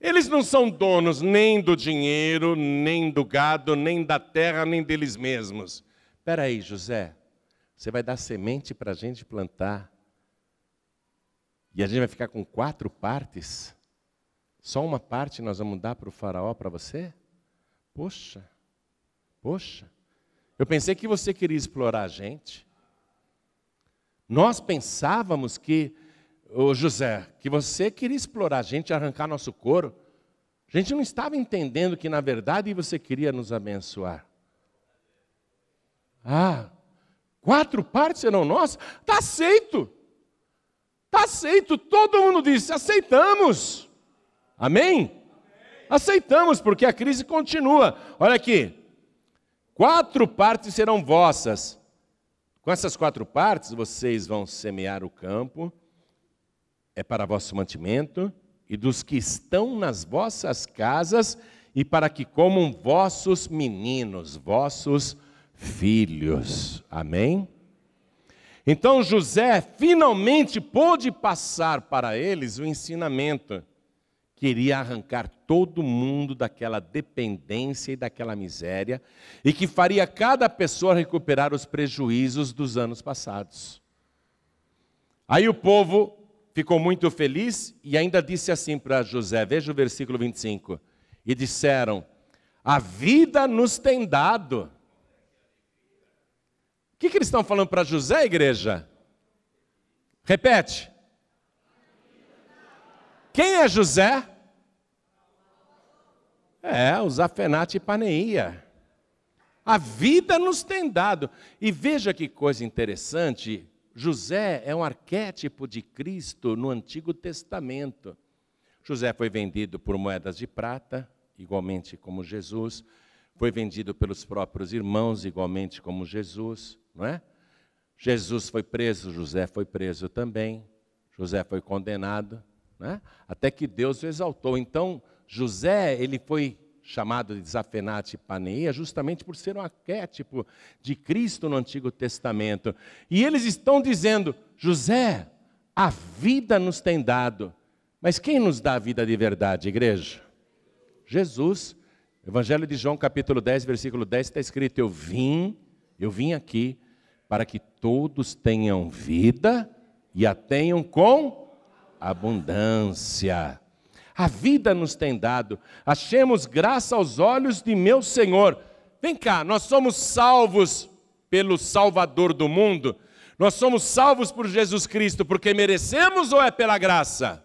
eles não são donos nem do dinheiro, nem do gado, nem da terra, nem deles mesmos. Espera aí, José, você vai dar semente para a gente plantar, e a gente vai ficar com quatro partes? Só uma parte nós vamos dar para o faraó para você? Poxa, poxa. Eu pensei que você queria explorar a gente. Nós pensávamos que, ô José, que você queria explorar a gente, arrancar nosso couro. A gente não estava entendendo que, na verdade, você queria nos abençoar. Ah, quatro partes serão nossas? Está aceito. Está aceito. Todo mundo disse: aceitamos. Amém? Aceitamos, porque a crise continua. Olha aqui, Quatro partes serão vossas. Com essas quatro partes, vocês vão semear o campo, é para vosso mantimento, e dos que estão nas vossas casas, e para que comam vossos meninos, vossos filhos. Amém? Então José finalmente pôde passar para eles o ensinamento queria arrancar todo mundo daquela dependência e daquela miséria, e que faria cada pessoa recuperar os prejuízos dos anos passados. Aí o povo ficou muito feliz e ainda disse assim para José, veja o versículo 25: e disseram: A vida nos tem dado. Que, que eles estão falando para José, igreja? Repete. Quem é José? É, o Zafenate Paneia. A vida nos tem dado. E veja que coisa interessante: José é um arquétipo de Cristo no Antigo Testamento. José foi vendido por moedas de prata, igualmente como Jesus. Foi vendido pelos próprios irmãos, igualmente como Jesus, não é? Jesus foi preso, José foi preso também. José foi condenado, né? até que Deus o exaltou. Então, José, ele foi chamado de Zafenate Paneia justamente por ser um arquétipo de Cristo no Antigo Testamento. E eles estão dizendo: José, a vida nos tem dado. Mas quem nos dá a vida de verdade, igreja? Jesus. Evangelho de João, capítulo 10, versículo 10, está escrito: Eu vim, eu vim aqui para que todos tenham vida e a tenham com abundância a vida nos tem dado. Achemos graça aos olhos de meu Senhor. Vem cá, nós somos salvos pelo Salvador do mundo. Nós somos salvos por Jesus Cristo porque merecemos ou é pela graça?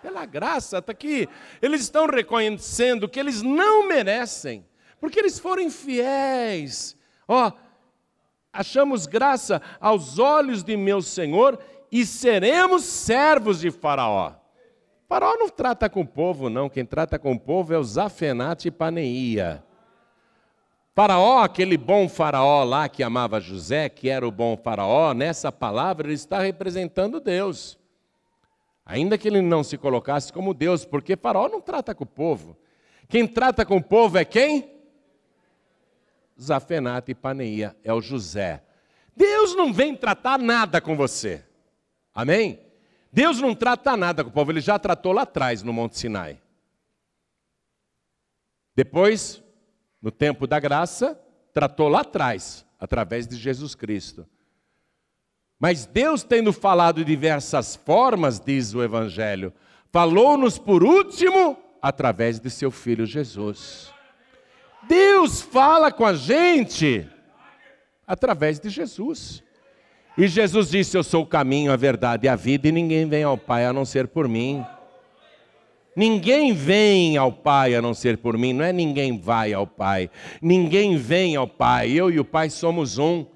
Pela graça, está aqui. Eles estão reconhecendo que eles não merecem, porque eles foram infiéis. Ó, oh, achamos graça aos olhos de meu Senhor e seremos servos de Faraó. Faraó não trata com o povo, não. Quem trata com o povo é o Zafenate Paneia. Faraó, aquele bom faraó lá que amava José, que era o bom faraó, nessa palavra ele está representando Deus. Ainda que ele não se colocasse como Deus, porque faraó não trata com o povo. Quem trata com o povo é quem? Zafenate Paneia, é o José. Deus não vem tratar nada com você. Amém? Deus não trata nada com o povo, ele já tratou lá atrás no Monte Sinai. Depois, no tempo da graça, tratou lá atrás, através de Jesus Cristo. Mas Deus, tendo falado de diversas formas, diz o Evangelho, falou-nos por último através de seu filho Jesus. Deus fala com a gente através de Jesus. E Jesus disse: Eu sou o caminho, a verdade e a vida, e ninguém vem ao Pai a não ser por mim. Ninguém vem ao Pai a não ser por mim, não é ninguém vai ao Pai. Ninguém vem ao Pai, eu e o Pai somos um.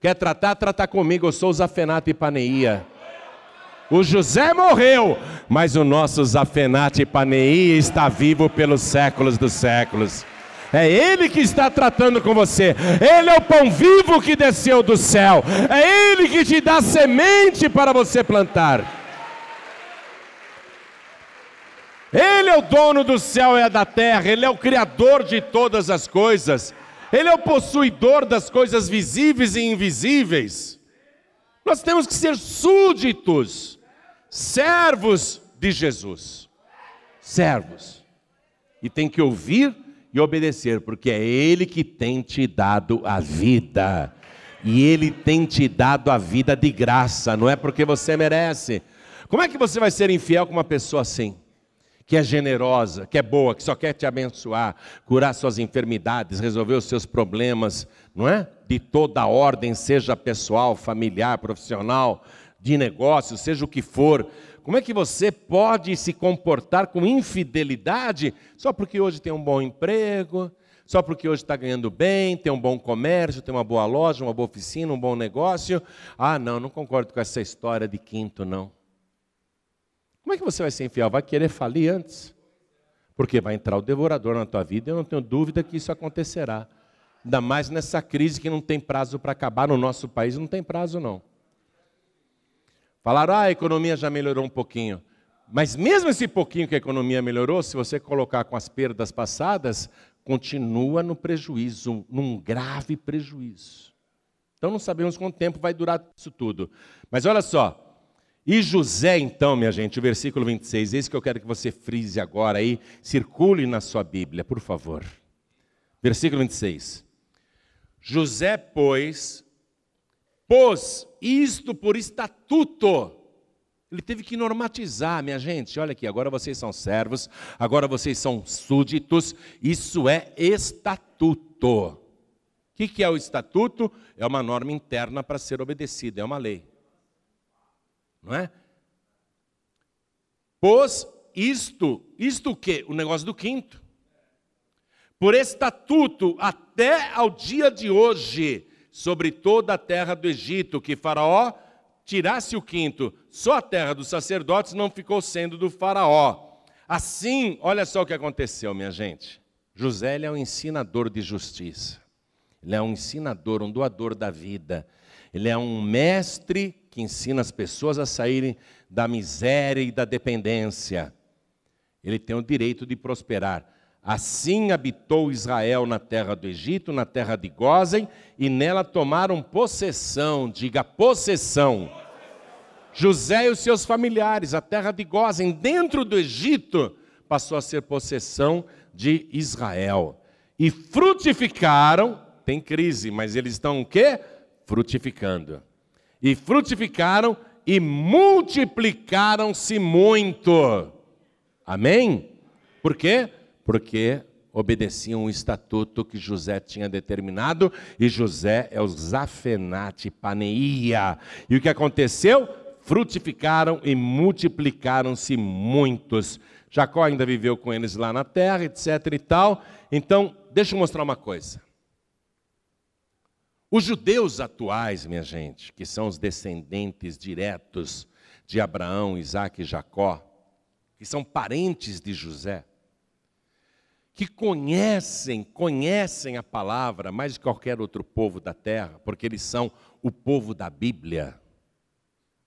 Quer tratar? Tratar comigo, eu sou o Zafenato e Paneia. O José morreu, mas o nosso Zafenate Paneia está vivo pelos séculos dos séculos. É Ele que está tratando com você. Ele é o pão vivo que desceu do céu. É Ele que te dá semente para você plantar. Ele é o dono do céu e da terra. Ele é o criador de todas as coisas. Ele é o possuidor das coisas visíveis e invisíveis. Nós temos que ser súditos, servos de Jesus. Servos. E tem que ouvir e obedecer, porque é Ele que tem te dado a vida. E Ele tem te dado a vida de graça, não é porque você merece. Como é que você vai ser infiel com uma pessoa assim? Que é generosa, que é boa, que só quer te abençoar, curar suas enfermidades, resolver os seus problemas, não é? De toda a ordem, seja pessoal, familiar, profissional, de negócio, seja o que for. Como é que você pode se comportar com infidelidade só porque hoje tem um bom emprego, só porque hoje está ganhando bem, tem um bom comércio, tem uma boa loja, uma boa oficina, um bom negócio? Ah, não, não concordo com essa história de quinto, não. Como é que você vai ser infiel? Vai querer falir antes? Porque vai entrar o devorador na tua vida, eu não tenho dúvida que isso acontecerá. Ainda mais nessa crise que não tem prazo para acabar no nosso país, não tem prazo não. Falaram, ah, a economia já melhorou um pouquinho. Mas mesmo esse pouquinho que a economia melhorou, se você colocar com as perdas passadas, continua no prejuízo, num grave prejuízo. Então não sabemos quanto tempo vai durar isso tudo. Mas olha só. E José, então, minha gente, o versículo 26, esse que eu quero que você frise agora aí, circule na sua Bíblia, por favor. Versículo 26. José, pois, pôs isto por estatuto. Ele teve que normatizar, minha gente. Olha aqui, agora vocês são servos, agora vocês são súditos. Isso é estatuto. O que, que é o estatuto? É uma norma interna para ser obedecida, é uma lei. Não é? Pôs isto, isto o quê? O negócio do quinto. Por estatuto, até ao dia de hoje, sobre toda a terra do Egito, que Faraó tirasse o quinto, só a terra dos sacerdotes não ficou sendo do Faraó. Assim, olha só o que aconteceu, minha gente. José é um ensinador de justiça, ele é um ensinador, um doador da vida, ele é um mestre que ensina as pessoas a saírem da miséria e da dependência. Ele tem o direito de prosperar. Assim habitou Israel na terra do Egito, na terra de Gósen, e nela tomaram possessão, diga possessão. José e os seus familiares, a terra de Gósen, dentro do Egito, passou a ser possessão de Israel. E frutificaram, tem crise, mas eles estão o quê? Frutificando. E frutificaram e multiplicaram-se muito. Amém? Por quê? Porque obedeciam o estatuto que José tinha determinado, e José é o Zafenate Paneia. E o que aconteceu? Frutificaram e multiplicaram-se muitos. Jacó ainda viveu com eles lá na terra, etc e tal. Então, deixa eu mostrar uma coisa. Os judeus atuais, minha gente, que são os descendentes diretos de Abraão, Isaac e Jacó, que são parentes de José, que conhecem, conhecem a palavra mais de qualquer outro povo da terra, porque eles são o povo da Bíblia.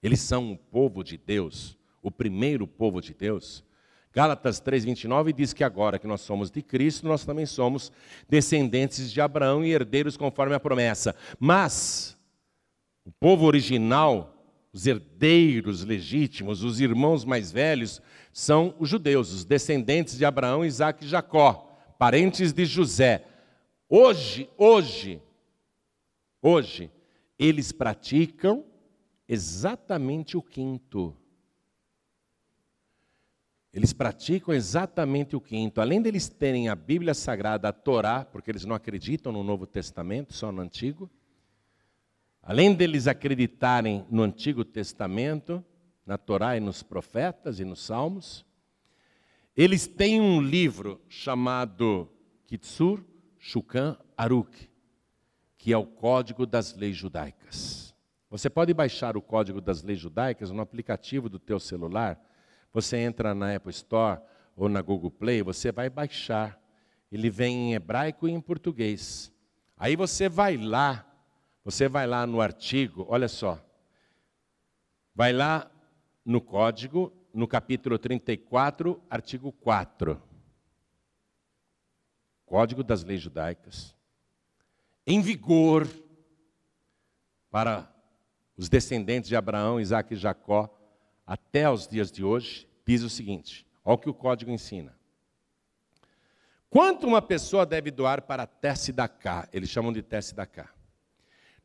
Eles são o povo de Deus, o primeiro povo de Deus. Gálatas 3:29 diz que agora que nós somos de Cristo, nós também somos descendentes de Abraão e herdeiros conforme a promessa. Mas o povo original, os herdeiros legítimos, os irmãos mais velhos, são os judeus, os descendentes de Abraão, Isaac e Jacó, parentes de José. Hoje, hoje, hoje, eles praticam exatamente o quinto. Eles praticam exatamente o quinto. Além deles terem a Bíblia Sagrada, a Torá, porque eles não acreditam no Novo Testamento, só no Antigo. Além deles acreditarem no Antigo Testamento, na Torá e nos profetas e nos salmos. Eles têm um livro chamado Kitsur Shukan Aruk, que é o Código das Leis Judaicas. Você pode baixar o código das leis judaicas no aplicativo do teu celular. Você entra na Apple Store ou na Google Play, você vai baixar. Ele vem em hebraico e em português. Aí você vai lá, você vai lá no artigo, olha só. Vai lá no código, no capítulo 34, artigo 4. Código das Leis Judaicas. Em vigor para os descendentes de Abraão, Isaac e Jacó, até os dias de hoje, diz o seguinte: olha o que o código ensina. Quanto uma pessoa deve doar para a teste da cá? Eles chamam de teste da cá.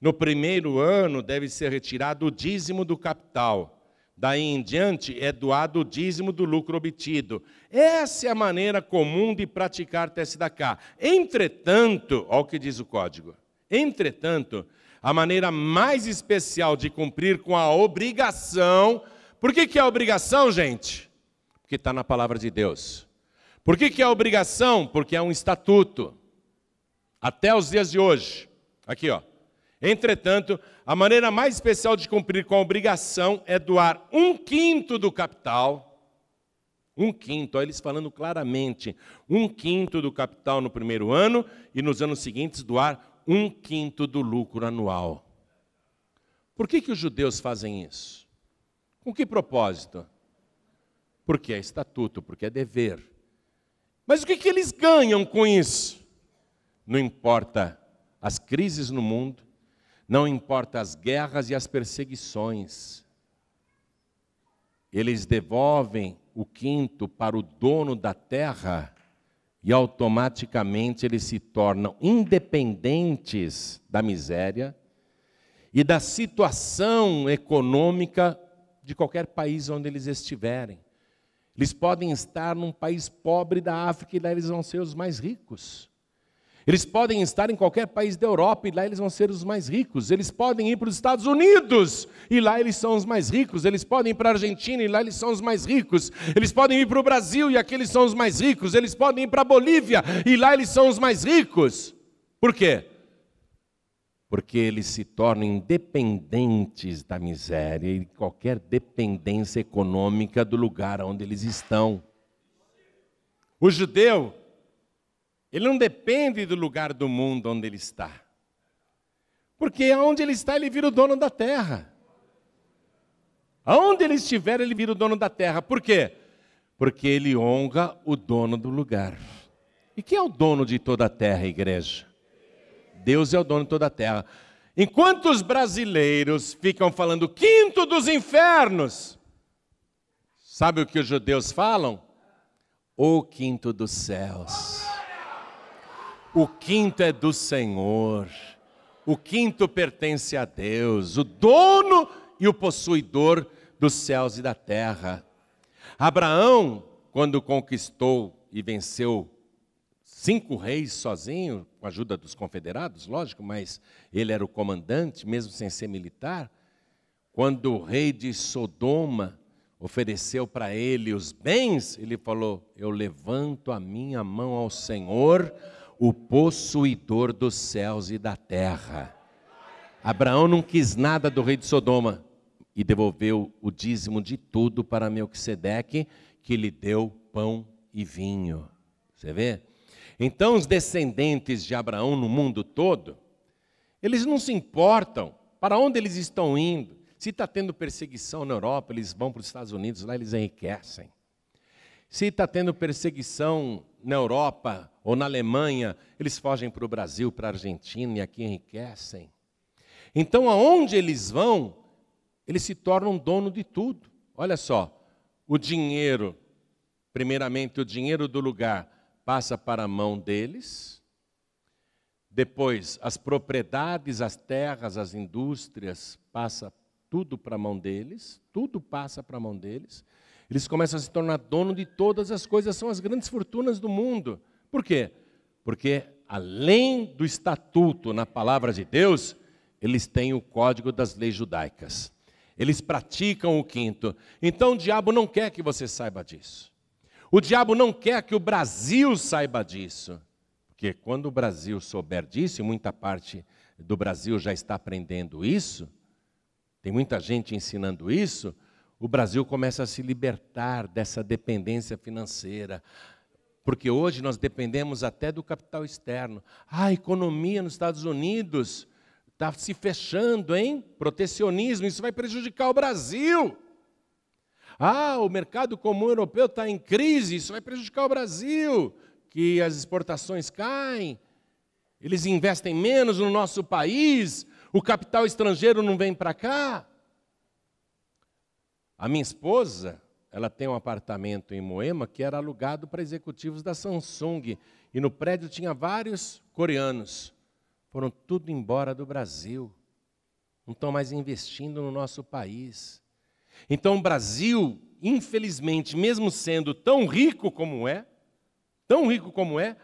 No primeiro ano deve ser retirado o dízimo do capital. Daí em diante é doado o dízimo do lucro obtido. Essa é a maneira comum de praticar cá. Entretanto, olha o que diz o código. Entretanto, a maneira mais especial de cumprir com a obrigação. Por que, que é obrigação, gente? Porque está na palavra de Deus. Por que, que é obrigação? Porque é um estatuto. Até os dias de hoje. Aqui, ó. Entretanto, a maneira mais especial de cumprir com a obrigação é doar um quinto do capital. Um quinto, olha eles falando claramente, um quinto do capital no primeiro ano e nos anos seguintes doar um quinto do lucro anual. Por que, que os judeus fazem isso? Com que propósito? Porque é estatuto, porque é dever. Mas o que, que eles ganham com isso? Não importa as crises no mundo, não importa as guerras e as perseguições. Eles devolvem o quinto para o dono da terra e automaticamente eles se tornam independentes da miséria e da situação econômica de qualquer país onde eles estiverem. Eles podem estar num país pobre da África e lá eles vão ser os mais ricos. Eles podem estar em qualquer país da Europa e lá eles vão ser os mais ricos. Eles podem ir para os Estados Unidos e lá eles são os mais ricos. Eles podem ir para a Argentina e lá eles são os mais ricos. Eles podem ir para o Brasil e aqui eles são os mais ricos. Eles podem ir para a Bolívia e lá eles são os mais ricos. Por quê? porque eles se tornam independentes da miséria e qualquer dependência econômica do lugar onde eles estão. O judeu, ele não depende do lugar do mundo onde ele está. Porque onde ele está, ele vira o dono da terra. Aonde ele estiver, ele vira o dono da terra. Por quê? Porque ele honra o dono do lugar. E quem é o dono de toda a terra, igreja? Deus é o dono de toda a terra. Enquanto os brasileiros ficam falando quinto dos infernos, sabe o que os judeus falam? O quinto dos céus. O quinto é do Senhor. O quinto pertence a Deus, o dono e o possuidor dos céus e da terra. Abraão, quando conquistou e venceu cinco reis sozinho, com a ajuda dos confederados, lógico, mas ele era o comandante, mesmo sem ser militar. Quando o rei de Sodoma ofereceu para ele os bens, ele falou: Eu levanto a minha mão ao Senhor, o possuidor dos céus e da terra. Abraão não quis nada do rei de Sodoma e devolveu o dízimo de tudo para Melquisedeque, que lhe deu pão e vinho. Você vê? Então, os descendentes de Abraão no mundo todo, eles não se importam para onde eles estão indo. Se está tendo perseguição na Europa, eles vão para os Estados Unidos, lá eles enriquecem. Se está tendo perseguição na Europa ou na Alemanha, eles fogem para o Brasil, para a Argentina e aqui enriquecem. Então, aonde eles vão, eles se tornam dono de tudo. Olha só, o dinheiro, primeiramente o dinheiro do lugar, passa para a mão deles. Depois, as propriedades, as terras, as indústrias, passa tudo para a mão deles, tudo passa para a mão deles. Eles começam a se tornar dono de todas as coisas, são as grandes fortunas do mundo. Por quê? Porque além do estatuto na palavra de Deus, eles têm o código das leis judaicas. Eles praticam o quinto. Então o diabo não quer que você saiba disso. O diabo não quer que o Brasil saiba disso, porque quando o Brasil souber disso, e muita parte do Brasil já está aprendendo isso, tem muita gente ensinando isso, o Brasil começa a se libertar dessa dependência financeira. Porque hoje nós dependemos até do capital externo. Ah, a economia nos Estados Unidos está se fechando, hein? Protecionismo, isso vai prejudicar o Brasil. Ah, o mercado comum europeu está em crise, isso vai prejudicar o Brasil, que as exportações caem, eles investem menos no nosso país, o capital estrangeiro não vem para cá. A minha esposa, ela tem um apartamento em Moema que era alugado para executivos da Samsung. E no prédio tinha vários coreanos. Foram tudo embora do Brasil. Não estão mais investindo no nosso país. Então o Brasil, infelizmente, mesmo sendo tão rico como é, tão rico como é,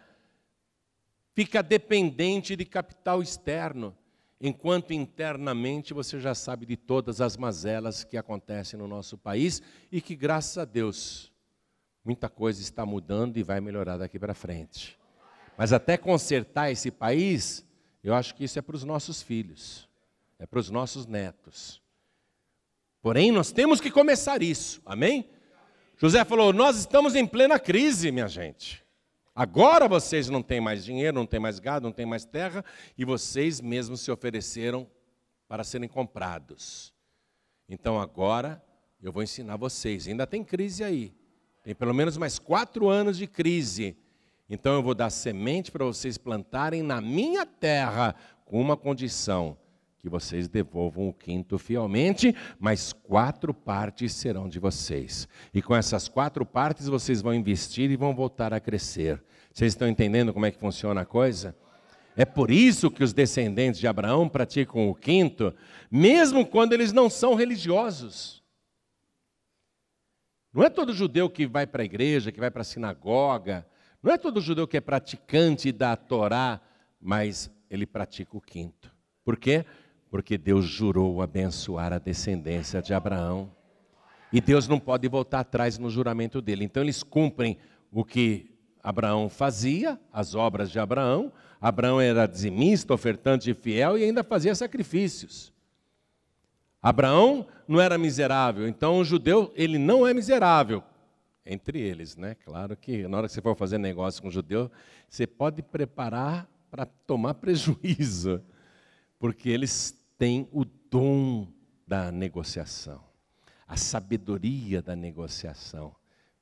fica dependente de capital externo enquanto internamente você já sabe de todas as mazelas que acontecem no nosso país e que, graças a Deus, muita coisa está mudando e vai melhorar daqui para frente. Mas até consertar esse país, eu acho que isso é para os nossos filhos, é para os nossos netos. Porém, nós temos que começar isso, amém? José falou: Nós estamos em plena crise, minha gente. Agora vocês não têm mais dinheiro, não têm mais gado, não têm mais terra, e vocês mesmos se ofereceram para serem comprados. Então agora eu vou ensinar vocês. Ainda tem crise aí. Tem pelo menos mais quatro anos de crise. Então eu vou dar semente para vocês plantarem na minha terra, com uma condição: que vocês devolvam o quinto fielmente, mas quatro partes serão de vocês. E com essas quatro partes vocês vão investir e vão voltar a crescer. Vocês estão entendendo como é que funciona a coisa? É por isso que os descendentes de Abraão praticam o quinto, mesmo quando eles não são religiosos. Não é todo judeu que vai para a igreja, que vai para a sinagoga, não é todo judeu que é praticante da Torá, mas ele pratica o quinto. Por quê? Porque Deus jurou abençoar a descendência de Abraão. E Deus não pode voltar atrás no juramento dele. Então eles cumprem o que Abraão fazia, as obras de Abraão. Abraão era dizimista, ofertante e fiel e ainda fazia sacrifícios. Abraão não era miserável, então o judeu, ele não é miserável. Entre eles, né? Claro que na hora que você for fazer negócio com o judeu, você pode preparar para tomar (laughs) prejuízo, porque eles têm o dom da negociação, a sabedoria da negociação.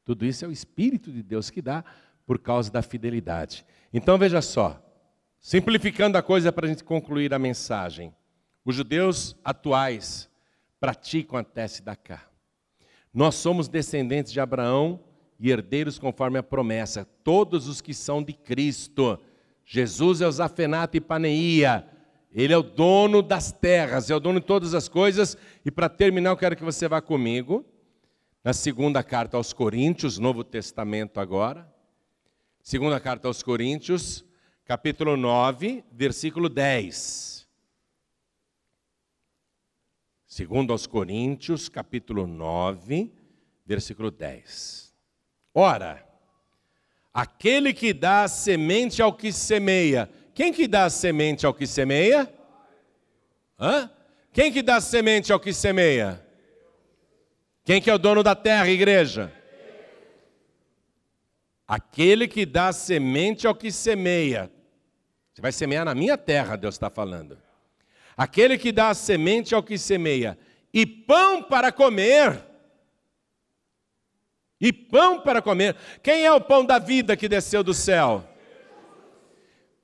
Tudo isso é o Espírito de Deus que dá por causa da fidelidade. Então veja só, simplificando a coisa para a gente concluir a mensagem. Os judeus atuais praticam a teste da cá. Nós somos descendentes de Abraão e herdeiros conforme a promessa, todos os que são de Cristo. Jesus é o Zafenato e Paneia. Ele é o dono das terras, é o dono de todas as coisas. E para terminar, eu quero que você vá comigo na segunda carta aos Coríntios, Novo Testamento agora. Segunda carta aos Coríntios, capítulo 9, versículo 10. Segundo aos Coríntios, capítulo 9, versículo 10. Ora, aquele que dá semente ao que semeia. Quem que dá semente ao que semeia? Hã? Quem que dá semente ao que semeia? Quem que é o dono da terra, igreja? Aquele que dá semente ao que semeia. Você vai semear na minha terra, Deus está falando. Aquele que dá semente ao que semeia. E pão para comer. E pão para comer. Quem é o pão da vida que desceu do céu?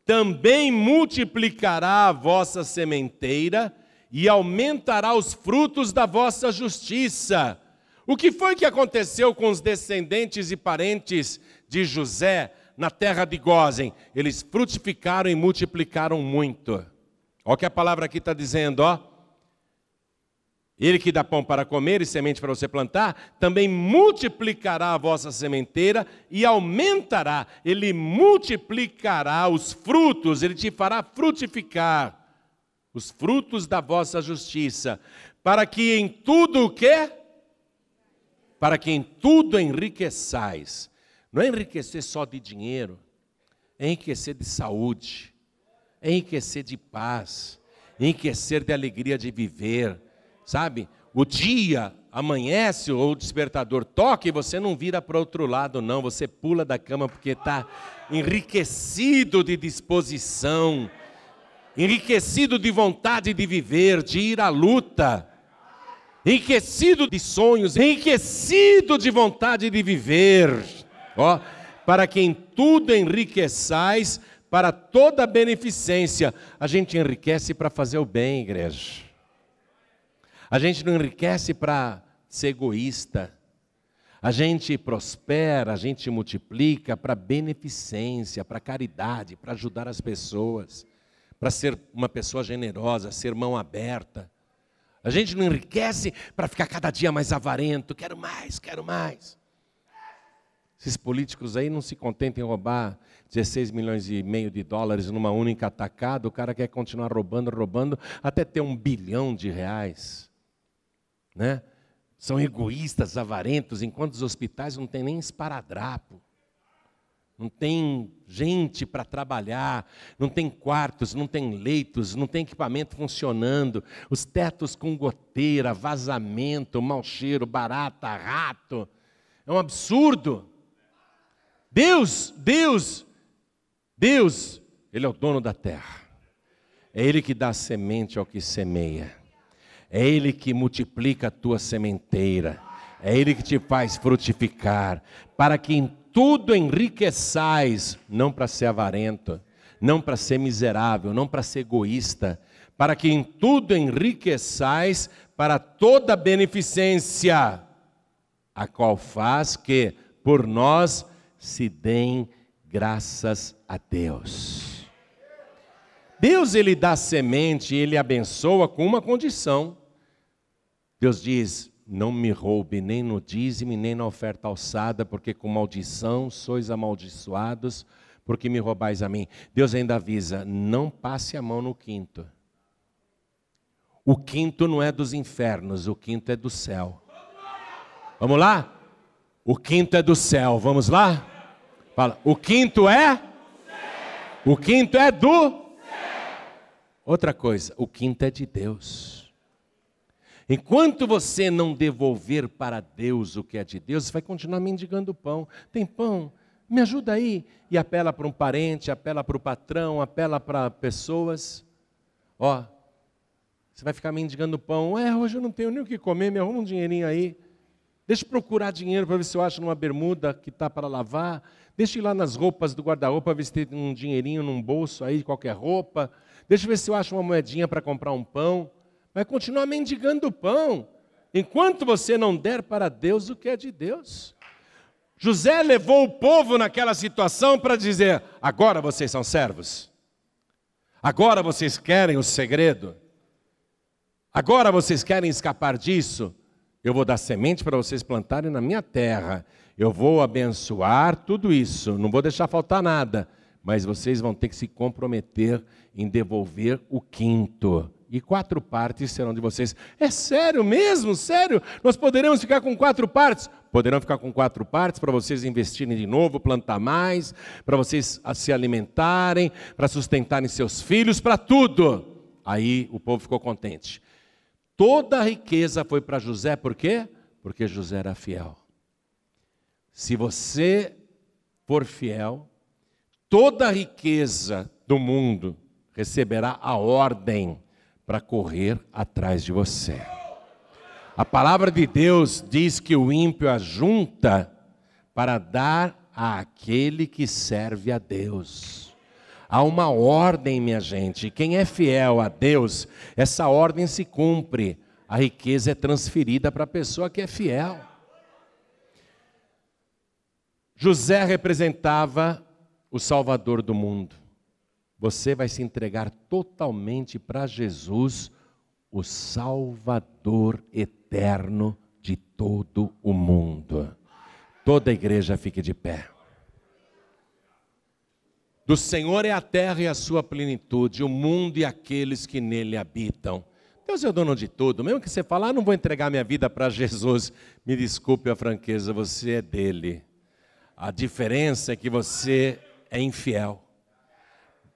Também multiplicará a vossa sementeira e aumentará os frutos da vossa justiça. O que foi que aconteceu com os descendentes e parentes de José na terra de Gozem. Eles frutificaram e multiplicaram muito. Olha o que a palavra aqui está dizendo, ó. Ele que dá pão para comer e semente para você plantar, também multiplicará a vossa sementeira e aumentará, ele multiplicará os frutos, ele te fará frutificar os frutos da vossa justiça, para que em tudo o quê? Para que em tudo enriqueçais. Não é enriquecer só de dinheiro, é enriquecer de saúde, é enriquecer de paz, é enriquecer de alegria de viver, sabe? O dia amanhece ou o despertador toca e você não vira para outro lado, não. Você pula da cama porque está enriquecido de disposição, enriquecido de vontade de viver, de ir à luta, enriquecido de sonhos, enriquecido de vontade de viver. Ó, para quem tudo enriqueçais para toda beneficência. A gente enriquece para fazer o bem, igreja. A gente não enriquece para ser egoísta. A gente prospera, a gente multiplica para beneficência, para caridade, para ajudar as pessoas, para ser uma pessoa generosa, ser mão aberta. A gente não enriquece para ficar cada dia mais avarento, quero mais, quero mais. Esses políticos aí não se contentam em roubar 16 milhões e meio de dólares numa única atacada, o cara quer continuar roubando, roubando, até ter um bilhão de reais. Né? São egoístas, avarentos, enquanto os hospitais não tem nem esparadrapo. Não tem gente para trabalhar, não tem quartos, não tem leitos, não tem equipamento funcionando, os tetos com goteira, vazamento, mau cheiro, barata, rato. É um absurdo. Deus, Deus, Deus, Ele é o dono da terra. É Ele que dá semente ao que semeia. É Ele que multiplica a tua sementeira. É Ele que te faz frutificar. Para que em tudo enriqueçais, não para ser avarento, não para ser miserável, não para ser egoísta, para que em tudo enriqueçais para toda beneficência, a qual faz que por nós se deem graças a Deus. Deus ele dá semente, ele abençoa com uma condição. Deus diz: "Não me roube nem no dízimo nem na oferta alçada, porque com maldição sois amaldiçoados, porque me roubais a mim". Deus ainda avisa: "Não passe a mão no quinto". O quinto não é dos infernos, o quinto é do céu. Vamos lá? O quinto é do céu. Vamos lá? Fala, o quinto é? O quinto é do? Outra coisa, o quinto é de Deus. Enquanto você não devolver para Deus o que é de Deus, você vai continuar mendigando pão. Tem pão? Me ajuda aí. E apela para um parente, apela para o patrão, apela para pessoas. Ó, você vai ficar mendigando pão. É, hoje eu não tenho nem o que comer, me arruma um dinheirinho aí. Deixa eu procurar dinheiro para ver se eu acho uma bermuda que está para lavar. Deixa eu ir lá nas roupas do guarda-roupa, ver se tem um dinheirinho num bolso aí, qualquer roupa. Deixa eu ver se eu acho uma moedinha para comprar um pão. Vai continuar mendigando o pão, enquanto você não der para Deus o que é de Deus. José levou o povo naquela situação para dizer: agora vocês são servos. Agora vocês querem o segredo. Agora vocês querem escapar disso. Eu vou dar semente para vocês plantarem na minha terra. Eu vou abençoar tudo isso. Não vou deixar faltar nada. Mas vocês vão ter que se comprometer em devolver o quinto. E quatro partes serão de vocês. É sério mesmo? Sério? Nós poderemos ficar com quatro partes? Poderão ficar com quatro partes para vocês investirem de novo, plantar mais, para vocês se alimentarem, para sustentarem seus filhos, para tudo. Aí o povo ficou contente. Toda a riqueza foi para José, por quê? Porque José era fiel. Se você for fiel, toda a riqueza do mundo receberá a ordem para correr atrás de você. A palavra de Deus diz que o ímpio ajunta para dar àquele que serve a Deus. Há uma ordem, minha gente. Quem é fiel a Deus, essa ordem se cumpre. A riqueza é transferida para a pessoa que é fiel. José representava o Salvador do mundo. Você vai se entregar totalmente para Jesus, o Salvador eterno de todo o mundo. Toda a igreja fique de pé. Do Senhor é a terra e a sua plenitude, o mundo e aqueles que nele habitam. Deus é o dono de tudo. Mesmo que você fale, ah, não vou entregar minha vida para Jesus, me desculpe a franqueza, você é dele. A diferença é que você é infiel.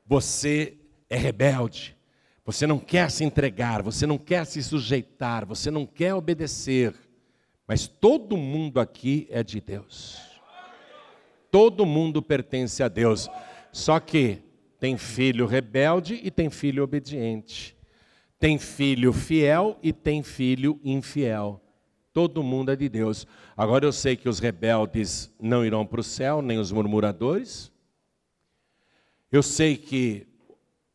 Você é rebelde. Você não quer se entregar, você não quer se sujeitar, você não quer obedecer. Mas todo mundo aqui é de Deus. Todo mundo pertence a Deus. Só que tem filho rebelde e tem filho obediente. Tem filho fiel e tem filho infiel. Todo mundo é de Deus. Agora eu sei que os rebeldes não irão para o céu, nem os murmuradores. Eu sei que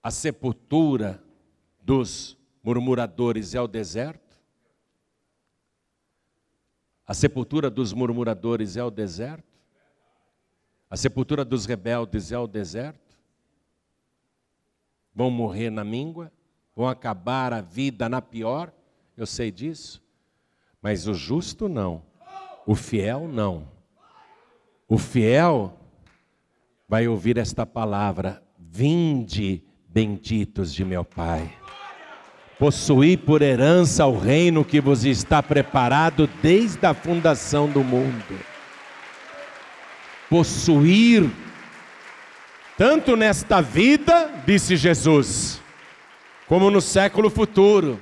a sepultura dos murmuradores é o deserto. A sepultura dos murmuradores é o deserto. A sepultura dos rebeldes é o deserto. Vão morrer na míngua, vão acabar a vida na pior, eu sei disso. Mas o justo não, o fiel não. O fiel vai ouvir esta palavra: Vinde, benditos de meu Pai. Possuí por herança o reino que vos está preparado desde a fundação do mundo. Possuir, tanto nesta vida, disse Jesus, como no século futuro,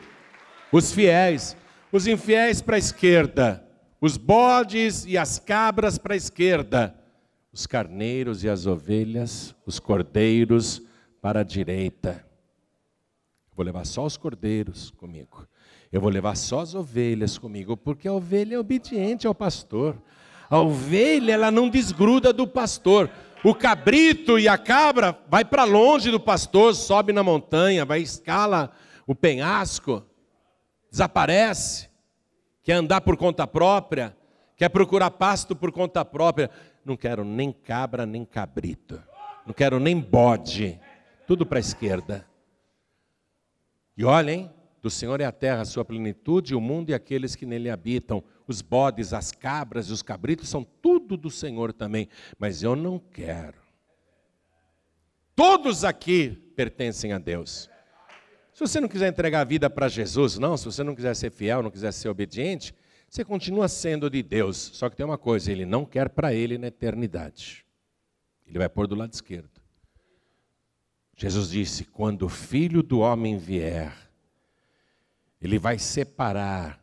os fiéis os infiéis para a esquerda, os bodes e as cabras para a esquerda, os carneiros e as ovelhas, os cordeiros para a direita. vou levar só os cordeiros comigo. Eu vou levar só as ovelhas comigo, porque a ovelha é obediente ao pastor. A ovelha, ela não desgruda do pastor. O cabrito e a cabra vai para longe do pastor, sobe na montanha, vai escala o penhasco desaparece, quer andar por conta própria, quer procurar pasto por conta própria. Não quero nem cabra, nem cabrito, não quero nem bode, tudo para a esquerda. E olhem, do Senhor é a terra, a sua plenitude, o mundo e aqueles que nele habitam. Os bodes, as cabras e os cabritos são tudo do Senhor também. Mas eu não quero. Todos aqui pertencem a Deus. Se você não quiser entregar a vida para Jesus, não, se você não quiser ser fiel, não quiser ser obediente, você continua sendo de Deus. Só que tem uma coisa, ele não quer para ele na eternidade. Ele vai pôr do lado esquerdo. Jesus disse: quando o filho do homem vier, ele vai separar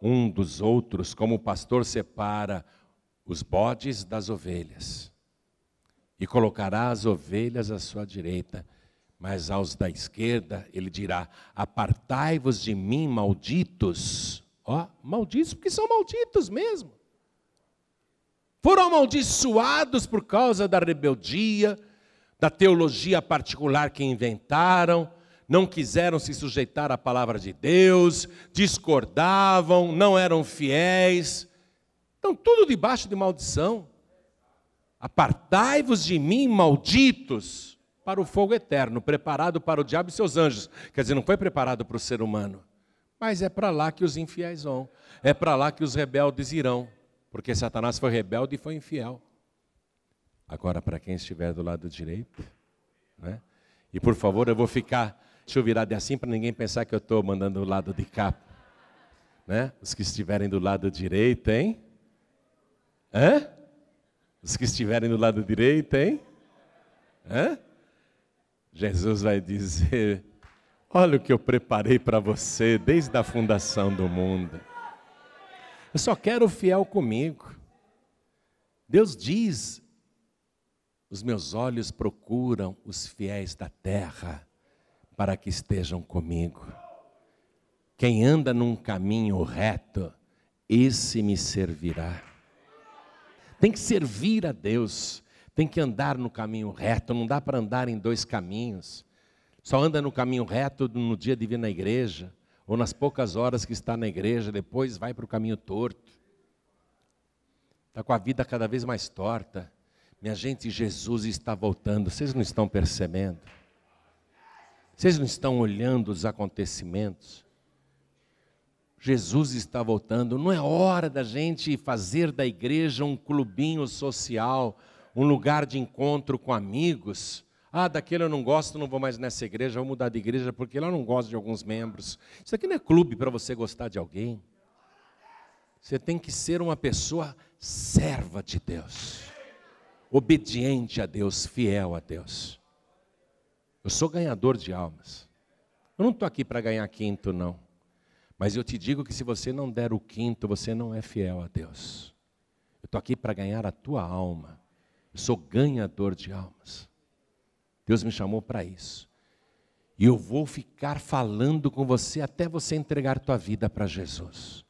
um dos outros, como o pastor separa os bodes das ovelhas, e colocará as ovelhas à sua direita mas aos da esquerda ele dirá: Apartai-vos de mim, malditos. Ó, malditos porque são malditos mesmo. Foram amaldiçoados por causa da rebeldia, da teologia particular que inventaram, não quiseram se sujeitar à palavra de Deus, discordavam, não eram fiéis. Estão tudo debaixo de maldição. Apartai-vos de mim, malditos para o fogo eterno, preparado para o diabo e seus anjos. Quer dizer, não foi preparado para o ser humano, mas é para lá que os infiéis vão, é para lá que os rebeldes irão, porque Satanás foi rebelde e foi infiel. Agora, para quem estiver do lado direito, né? e por favor, eu vou ficar, deixa eu virar de assim para ninguém pensar que eu estou mandando o lado de cá. Né? Os que estiverem do lado direito, hein? Hã? Os que estiverem do lado direito, hein? Hã? Jesus vai dizer: Olha o que eu preparei para você desde a fundação do mundo. Eu só quero o fiel comigo. Deus diz: Os meus olhos procuram os fiéis da terra para que estejam comigo. Quem anda num caminho reto, esse me servirá. Tem que servir a Deus tem que andar no caminho reto, não dá para andar em dois caminhos. Só anda no caminho reto no dia de vir na igreja, ou nas poucas horas que está na igreja, depois vai para o caminho torto. Está com a vida cada vez mais torta. Minha gente, Jesus está voltando, vocês não estão percebendo? Vocês não estão olhando os acontecimentos? Jesus está voltando, não é hora da gente fazer da igreja um clubinho social, um lugar de encontro com amigos. Ah, daquele eu não gosto, não vou mais nessa igreja, vou mudar de igreja porque lá não gosto de alguns membros. Isso aqui não é clube para você gostar de alguém. Você tem que ser uma pessoa serva de Deus, obediente a Deus, fiel a Deus. Eu sou ganhador de almas. Eu não estou aqui para ganhar quinto, não. Mas eu te digo que se você não der o quinto, você não é fiel a Deus. Eu estou aqui para ganhar a tua alma. Eu sou ganhador de almas. Deus me chamou para isso. E eu vou ficar falando com você até você entregar tua vida para Jesus.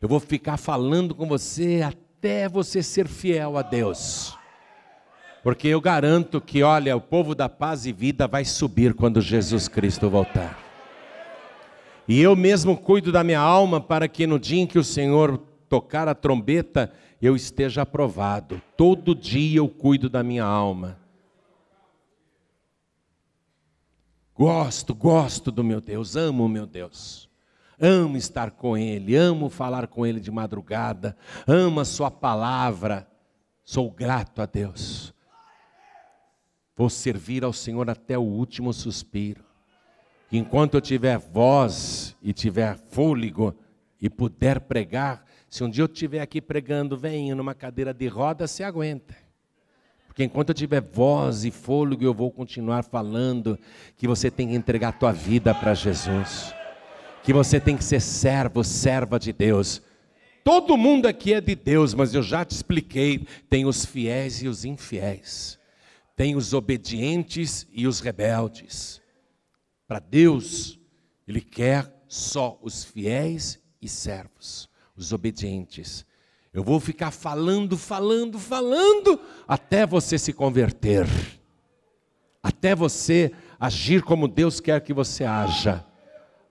Eu vou ficar falando com você até você ser fiel a Deus. Porque eu garanto que, olha, o povo da paz e vida vai subir quando Jesus Cristo voltar. E eu mesmo cuido da minha alma para que no dia em que o Senhor tocar a trombeta, eu esteja aprovado. Todo dia eu cuido da minha alma. Gosto, gosto do meu Deus, amo o meu Deus. Amo estar com Ele, amo falar com Ele de madrugada, amo a Sua palavra. Sou grato a Deus. Vou servir ao Senhor até o último suspiro. Enquanto eu tiver voz e tiver fôlego e puder pregar, se um dia eu estiver aqui pregando, venho numa cadeira de roda, se aguenta. Porque enquanto eu tiver voz e fôlego, eu vou continuar falando que você tem que entregar a tua vida para Jesus. Que você tem que ser servo, serva de Deus. Todo mundo aqui é de Deus, mas eu já te expliquei, tem os fiéis e os infiéis tem os obedientes e os rebeldes. Para Deus, Ele quer só os fiéis e servos, os obedientes. Eu vou ficar falando, falando, falando, até você se converter, até você agir como Deus quer que você haja.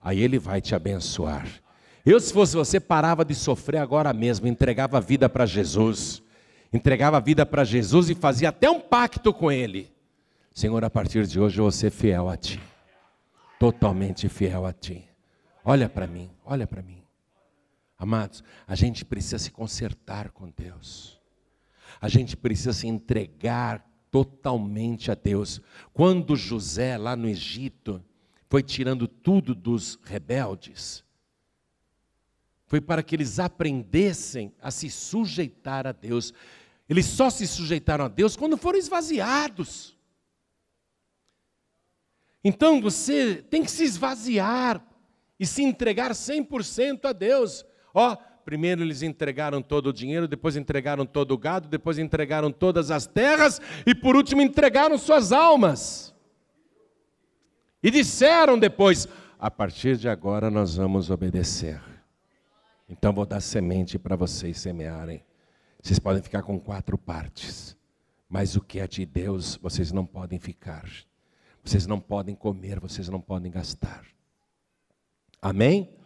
Aí Ele vai te abençoar. Eu, se fosse você, parava de sofrer agora mesmo, entregava a vida para Jesus entregava a vida para Jesus e fazia até um pacto com Ele. Senhor, a partir de hoje eu vou ser fiel a Ti, totalmente fiel a Ti. Olha para mim, olha para mim. Amados, a gente precisa se consertar com Deus. A gente precisa se entregar totalmente a Deus. Quando José, lá no Egito, foi tirando tudo dos rebeldes, foi para que eles aprendessem a se sujeitar a Deus. Eles só se sujeitaram a Deus quando foram esvaziados. Então você tem que se esvaziar e se entregar 100% a Deus. Ó, primeiro eles entregaram todo o dinheiro, depois entregaram todo o gado, depois entregaram todas as terras e por último entregaram suas almas. E disseram depois: a partir de agora nós vamos obedecer. Então vou dar semente para vocês semearem. Vocês podem ficar com quatro partes, mas o que é de Deus vocês não podem ficar. Vocês não podem comer, vocês não podem gastar. Amém?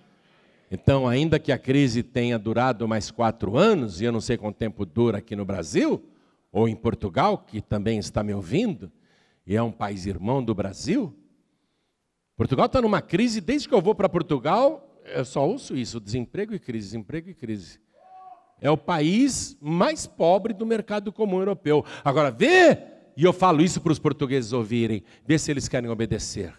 Então, ainda que a crise tenha durado mais quatro anos, e eu não sei quanto tempo dura aqui no Brasil, ou em Portugal, que também está me ouvindo, e é um país irmão do Brasil, Portugal está numa crise, desde que eu vou para Portugal, eu só ouço isso: desemprego e crise, desemprego e crise. É o país mais pobre do mercado comum europeu. Agora, vê, e eu falo isso para os portugueses ouvirem, vê se eles querem obedecer.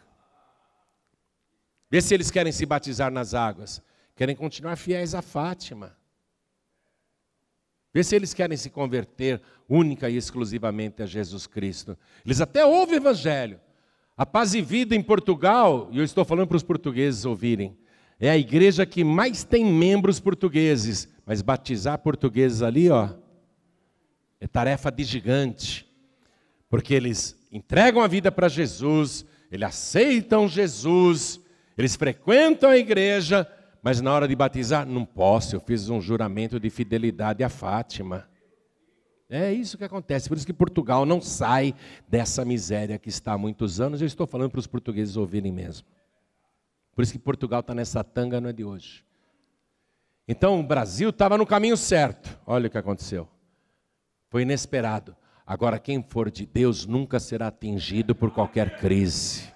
Vê se eles querem se batizar nas águas. Querem continuar fiéis a Fátima. Vê se eles querem se converter única e exclusivamente a Jesus Cristo. Eles até ouvem o Evangelho. A Paz e Vida em Portugal, e eu estou falando para os portugueses ouvirem, é a igreja que mais tem membros portugueses, mas batizar portugueses ali, ó, é tarefa de gigante. Porque eles entregam a vida para Jesus, eles aceitam Jesus, eles frequentam a igreja, mas na hora de batizar, não posso, eu fiz um juramento de fidelidade a Fátima. É isso que acontece, por isso que Portugal não sai dessa miséria que está há muitos anos. Eu estou falando para os portugueses ouvirem mesmo. Por isso que Portugal está nessa tanga, não é de hoje. Então o Brasil estava no caminho certo. Olha o que aconteceu. Foi inesperado. Agora, quem for de Deus nunca será atingido por qualquer crise.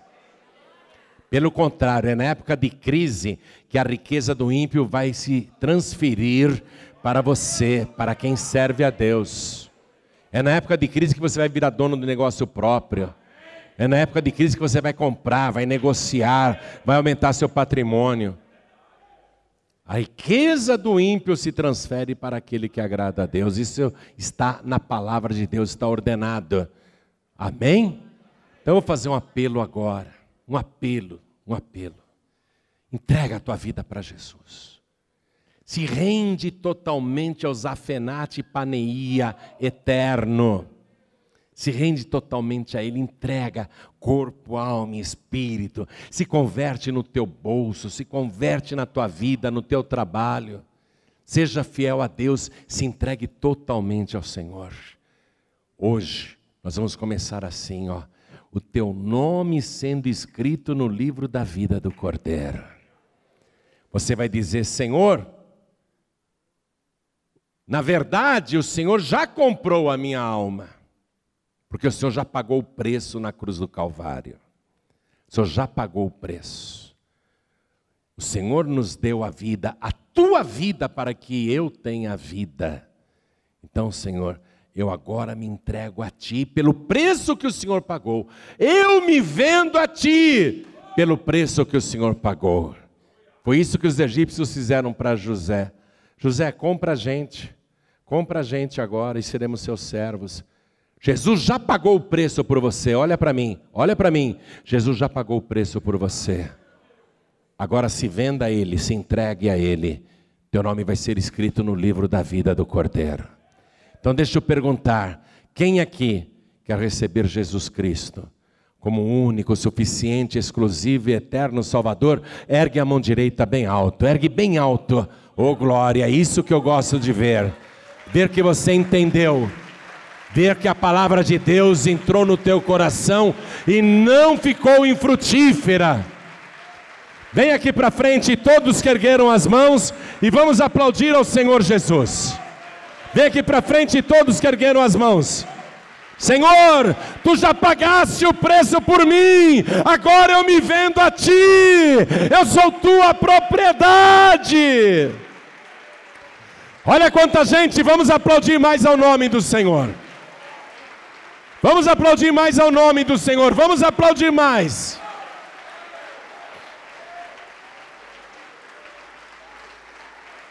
Pelo contrário, é na época de crise que a riqueza do ímpio vai se transferir para você, para quem serve a Deus. É na época de crise que você vai virar dono do negócio próprio. É na época de crise que você vai comprar, vai negociar, vai aumentar seu patrimônio. A riqueza do ímpio se transfere para aquele que agrada a Deus. Isso está na palavra de Deus, está ordenado. Amém? Então eu vou fazer um apelo agora. Um apelo. um apelo. Entrega a tua vida para Jesus. Se rende totalmente aos afenate paneia eterno. Se rende totalmente a Ele, entrega corpo, alma e espírito. Se converte no teu bolso, se converte na tua vida, no teu trabalho. Seja fiel a Deus, se entregue totalmente ao Senhor. Hoje, nós vamos começar assim, ó. O teu nome sendo escrito no livro da vida do Cordeiro. Você vai dizer, Senhor, na verdade, o Senhor já comprou a minha alma, porque o Senhor já pagou o preço na cruz do Calvário. O Senhor já pagou o preço. O Senhor nos deu a vida, a tua vida, para que eu tenha vida. Então, Senhor, eu agora me entrego a Ti pelo preço que o Senhor pagou. Eu me vendo a Ti pelo preço que o Senhor pagou. Foi isso que os egípcios fizeram para José. José, compra a gente, compra a gente agora e seremos seus servos. Jesus já pagou o preço por você. Olha para mim, olha para mim. Jesus já pagou o preço por você. Agora se venda a Ele, se entregue a Ele. Teu nome vai ser escrito no livro da vida do Cordeiro. Então deixa eu perguntar: quem aqui quer receber Jesus Cristo como único, suficiente, exclusivo e eterno Salvador? Ergue a mão direita bem alto, ergue bem alto. Oh glória, é isso que eu gosto de ver. Ver que você entendeu. Ver que a palavra de Deus entrou no teu coração e não ficou infrutífera. Vem aqui para frente, todos que ergueram as mãos, e vamos aplaudir ao Senhor Jesus. Vem aqui para frente todos que ergueram as mãos. Senhor, tu já pagaste o preço por mim, agora eu me vendo a ti, eu sou tua propriedade. Olha quanta gente, vamos aplaudir mais ao nome do Senhor. Vamos aplaudir mais ao nome do Senhor, vamos aplaudir mais.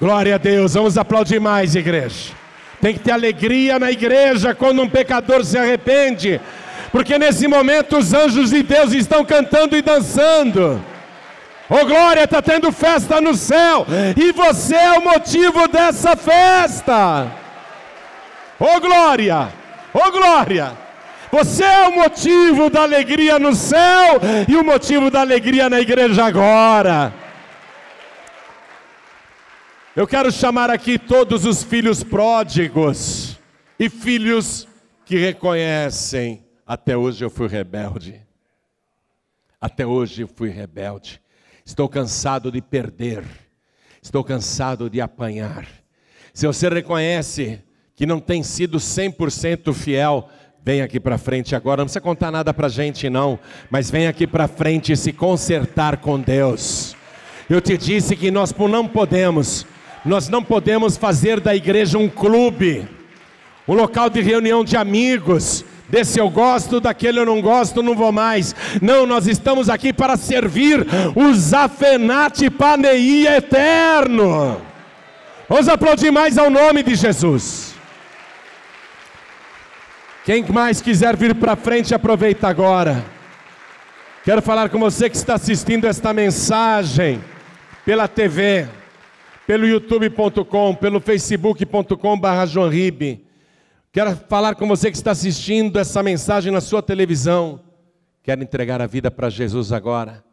Glória a Deus, vamos aplaudir mais, igreja. Tem que ter alegria na igreja quando um pecador se arrepende, porque nesse momento os anjos de Deus estão cantando e dançando. Oh glória, está tendo festa no céu, e você é o motivo dessa festa. Oh glória, oh glória. Você é o motivo da alegria no céu e o motivo da alegria na igreja agora. Eu quero chamar aqui todos os filhos pródigos e filhos que reconhecem: até hoje eu fui rebelde. Até hoje eu fui rebelde. Estou cansado de perder. Estou cansado de apanhar. Se você reconhece que não tem sido 100% fiel, vem aqui para frente agora. Não precisa contar nada para gente, não. Mas vem aqui para frente e se consertar com Deus. Eu te disse que nós não podemos nós não podemos fazer da igreja um clube, um local de reunião de amigos. Desse eu gosto, daquele eu não gosto, não vou mais. Não, nós estamos aqui para servir o Zafenate Paneia eterno. Vamos aplaudir mais ao nome de Jesus. Quem mais quiser vir para frente, aproveita agora. Quero falar com você que está assistindo esta mensagem pela TV pelo youtube.com, pelo facebook.com barra Quero falar com você que está assistindo essa mensagem na sua televisão. Quer entregar a vida para Jesus agora?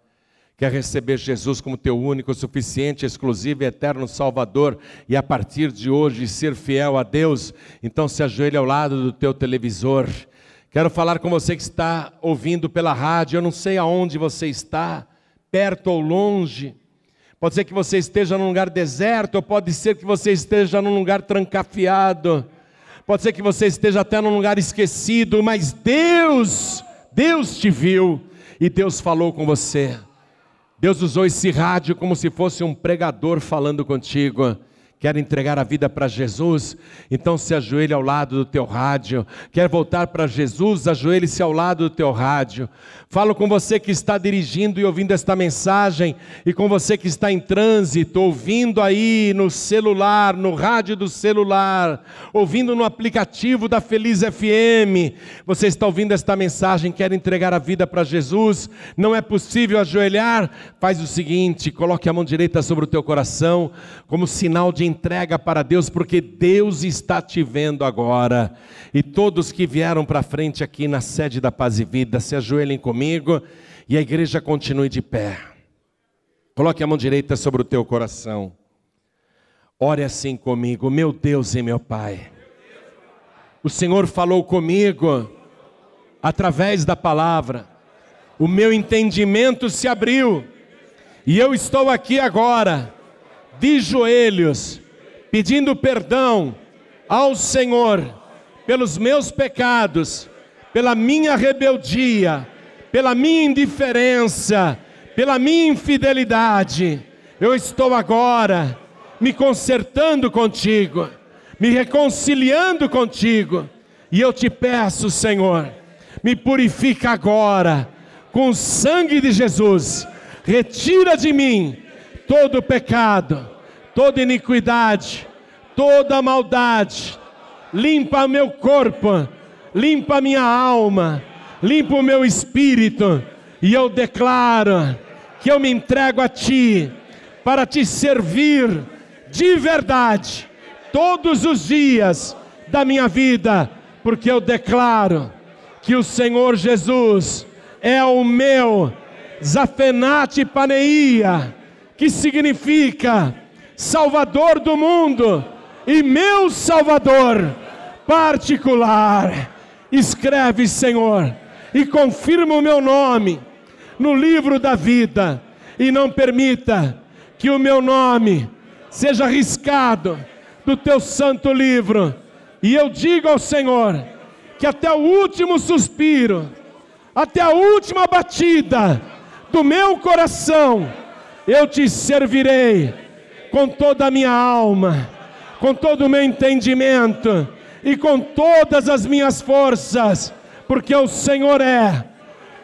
Quer receber Jesus como teu único, suficiente, exclusivo e eterno Salvador e a partir de hoje ser fiel a Deus? Então se ajoelhe ao lado do teu televisor. Quero falar com você que está ouvindo pela rádio, eu não sei aonde você está, perto ou longe. Pode ser que você esteja num lugar deserto, ou pode ser que você esteja num lugar trancafiado. Pode ser que você esteja até num lugar esquecido, mas Deus, Deus te viu e Deus falou com você. Deus usou esse rádio como se fosse um pregador falando contigo. Quer entregar a vida para Jesus? Então se ajoelhe ao lado do teu rádio. Quer voltar para Jesus? Ajoelhe-se ao lado do teu rádio. Falo com você que está dirigindo e ouvindo esta mensagem, e com você que está em trânsito, ouvindo aí no celular, no rádio do celular, ouvindo no aplicativo da Feliz FM. Você está ouvindo esta mensagem, quer entregar a vida para Jesus? Não é possível ajoelhar? Faz o seguinte: coloque a mão direita sobre o teu coração, como sinal de entrega para Deus, porque Deus está te vendo agora. E todos que vieram para frente aqui na sede da Paz e Vida, se ajoelhem comigo e a igreja continue de pé. Coloque a mão direita sobre o teu coração. Ore assim comigo, meu Deus e meu Pai. O Senhor falou comigo através da palavra. O meu entendimento se abriu. E eu estou aqui agora de joelhos, pedindo perdão ao Senhor pelos meus pecados, pela minha rebeldia, pela minha indiferença, pela minha infidelidade. Eu estou agora me consertando contigo, me reconciliando contigo, e eu te peço, Senhor, me purifica agora com o sangue de Jesus, retira de mim todo pecado, toda iniquidade, toda maldade, limpa meu corpo, limpa minha alma, limpa o meu espírito, e eu declaro que eu me entrego a Ti para te servir de verdade todos os dias da minha vida, porque eu declaro que o Senhor Jesus é o meu Zafenate Paneia, que significa Salvador do mundo e meu Salvador particular. Escreve, Senhor, e confirma o meu nome no livro da vida, e não permita que o meu nome seja riscado do teu santo livro. E eu digo ao Senhor que até o último suspiro, até a última batida do meu coração, eu te servirei com toda a minha alma, com todo o meu entendimento e com todas as minhas forças, porque o Senhor é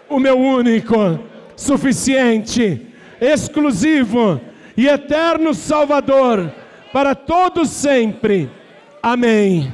o meu único, suficiente, exclusivo e eterno Salvador para todos sempre. Amém.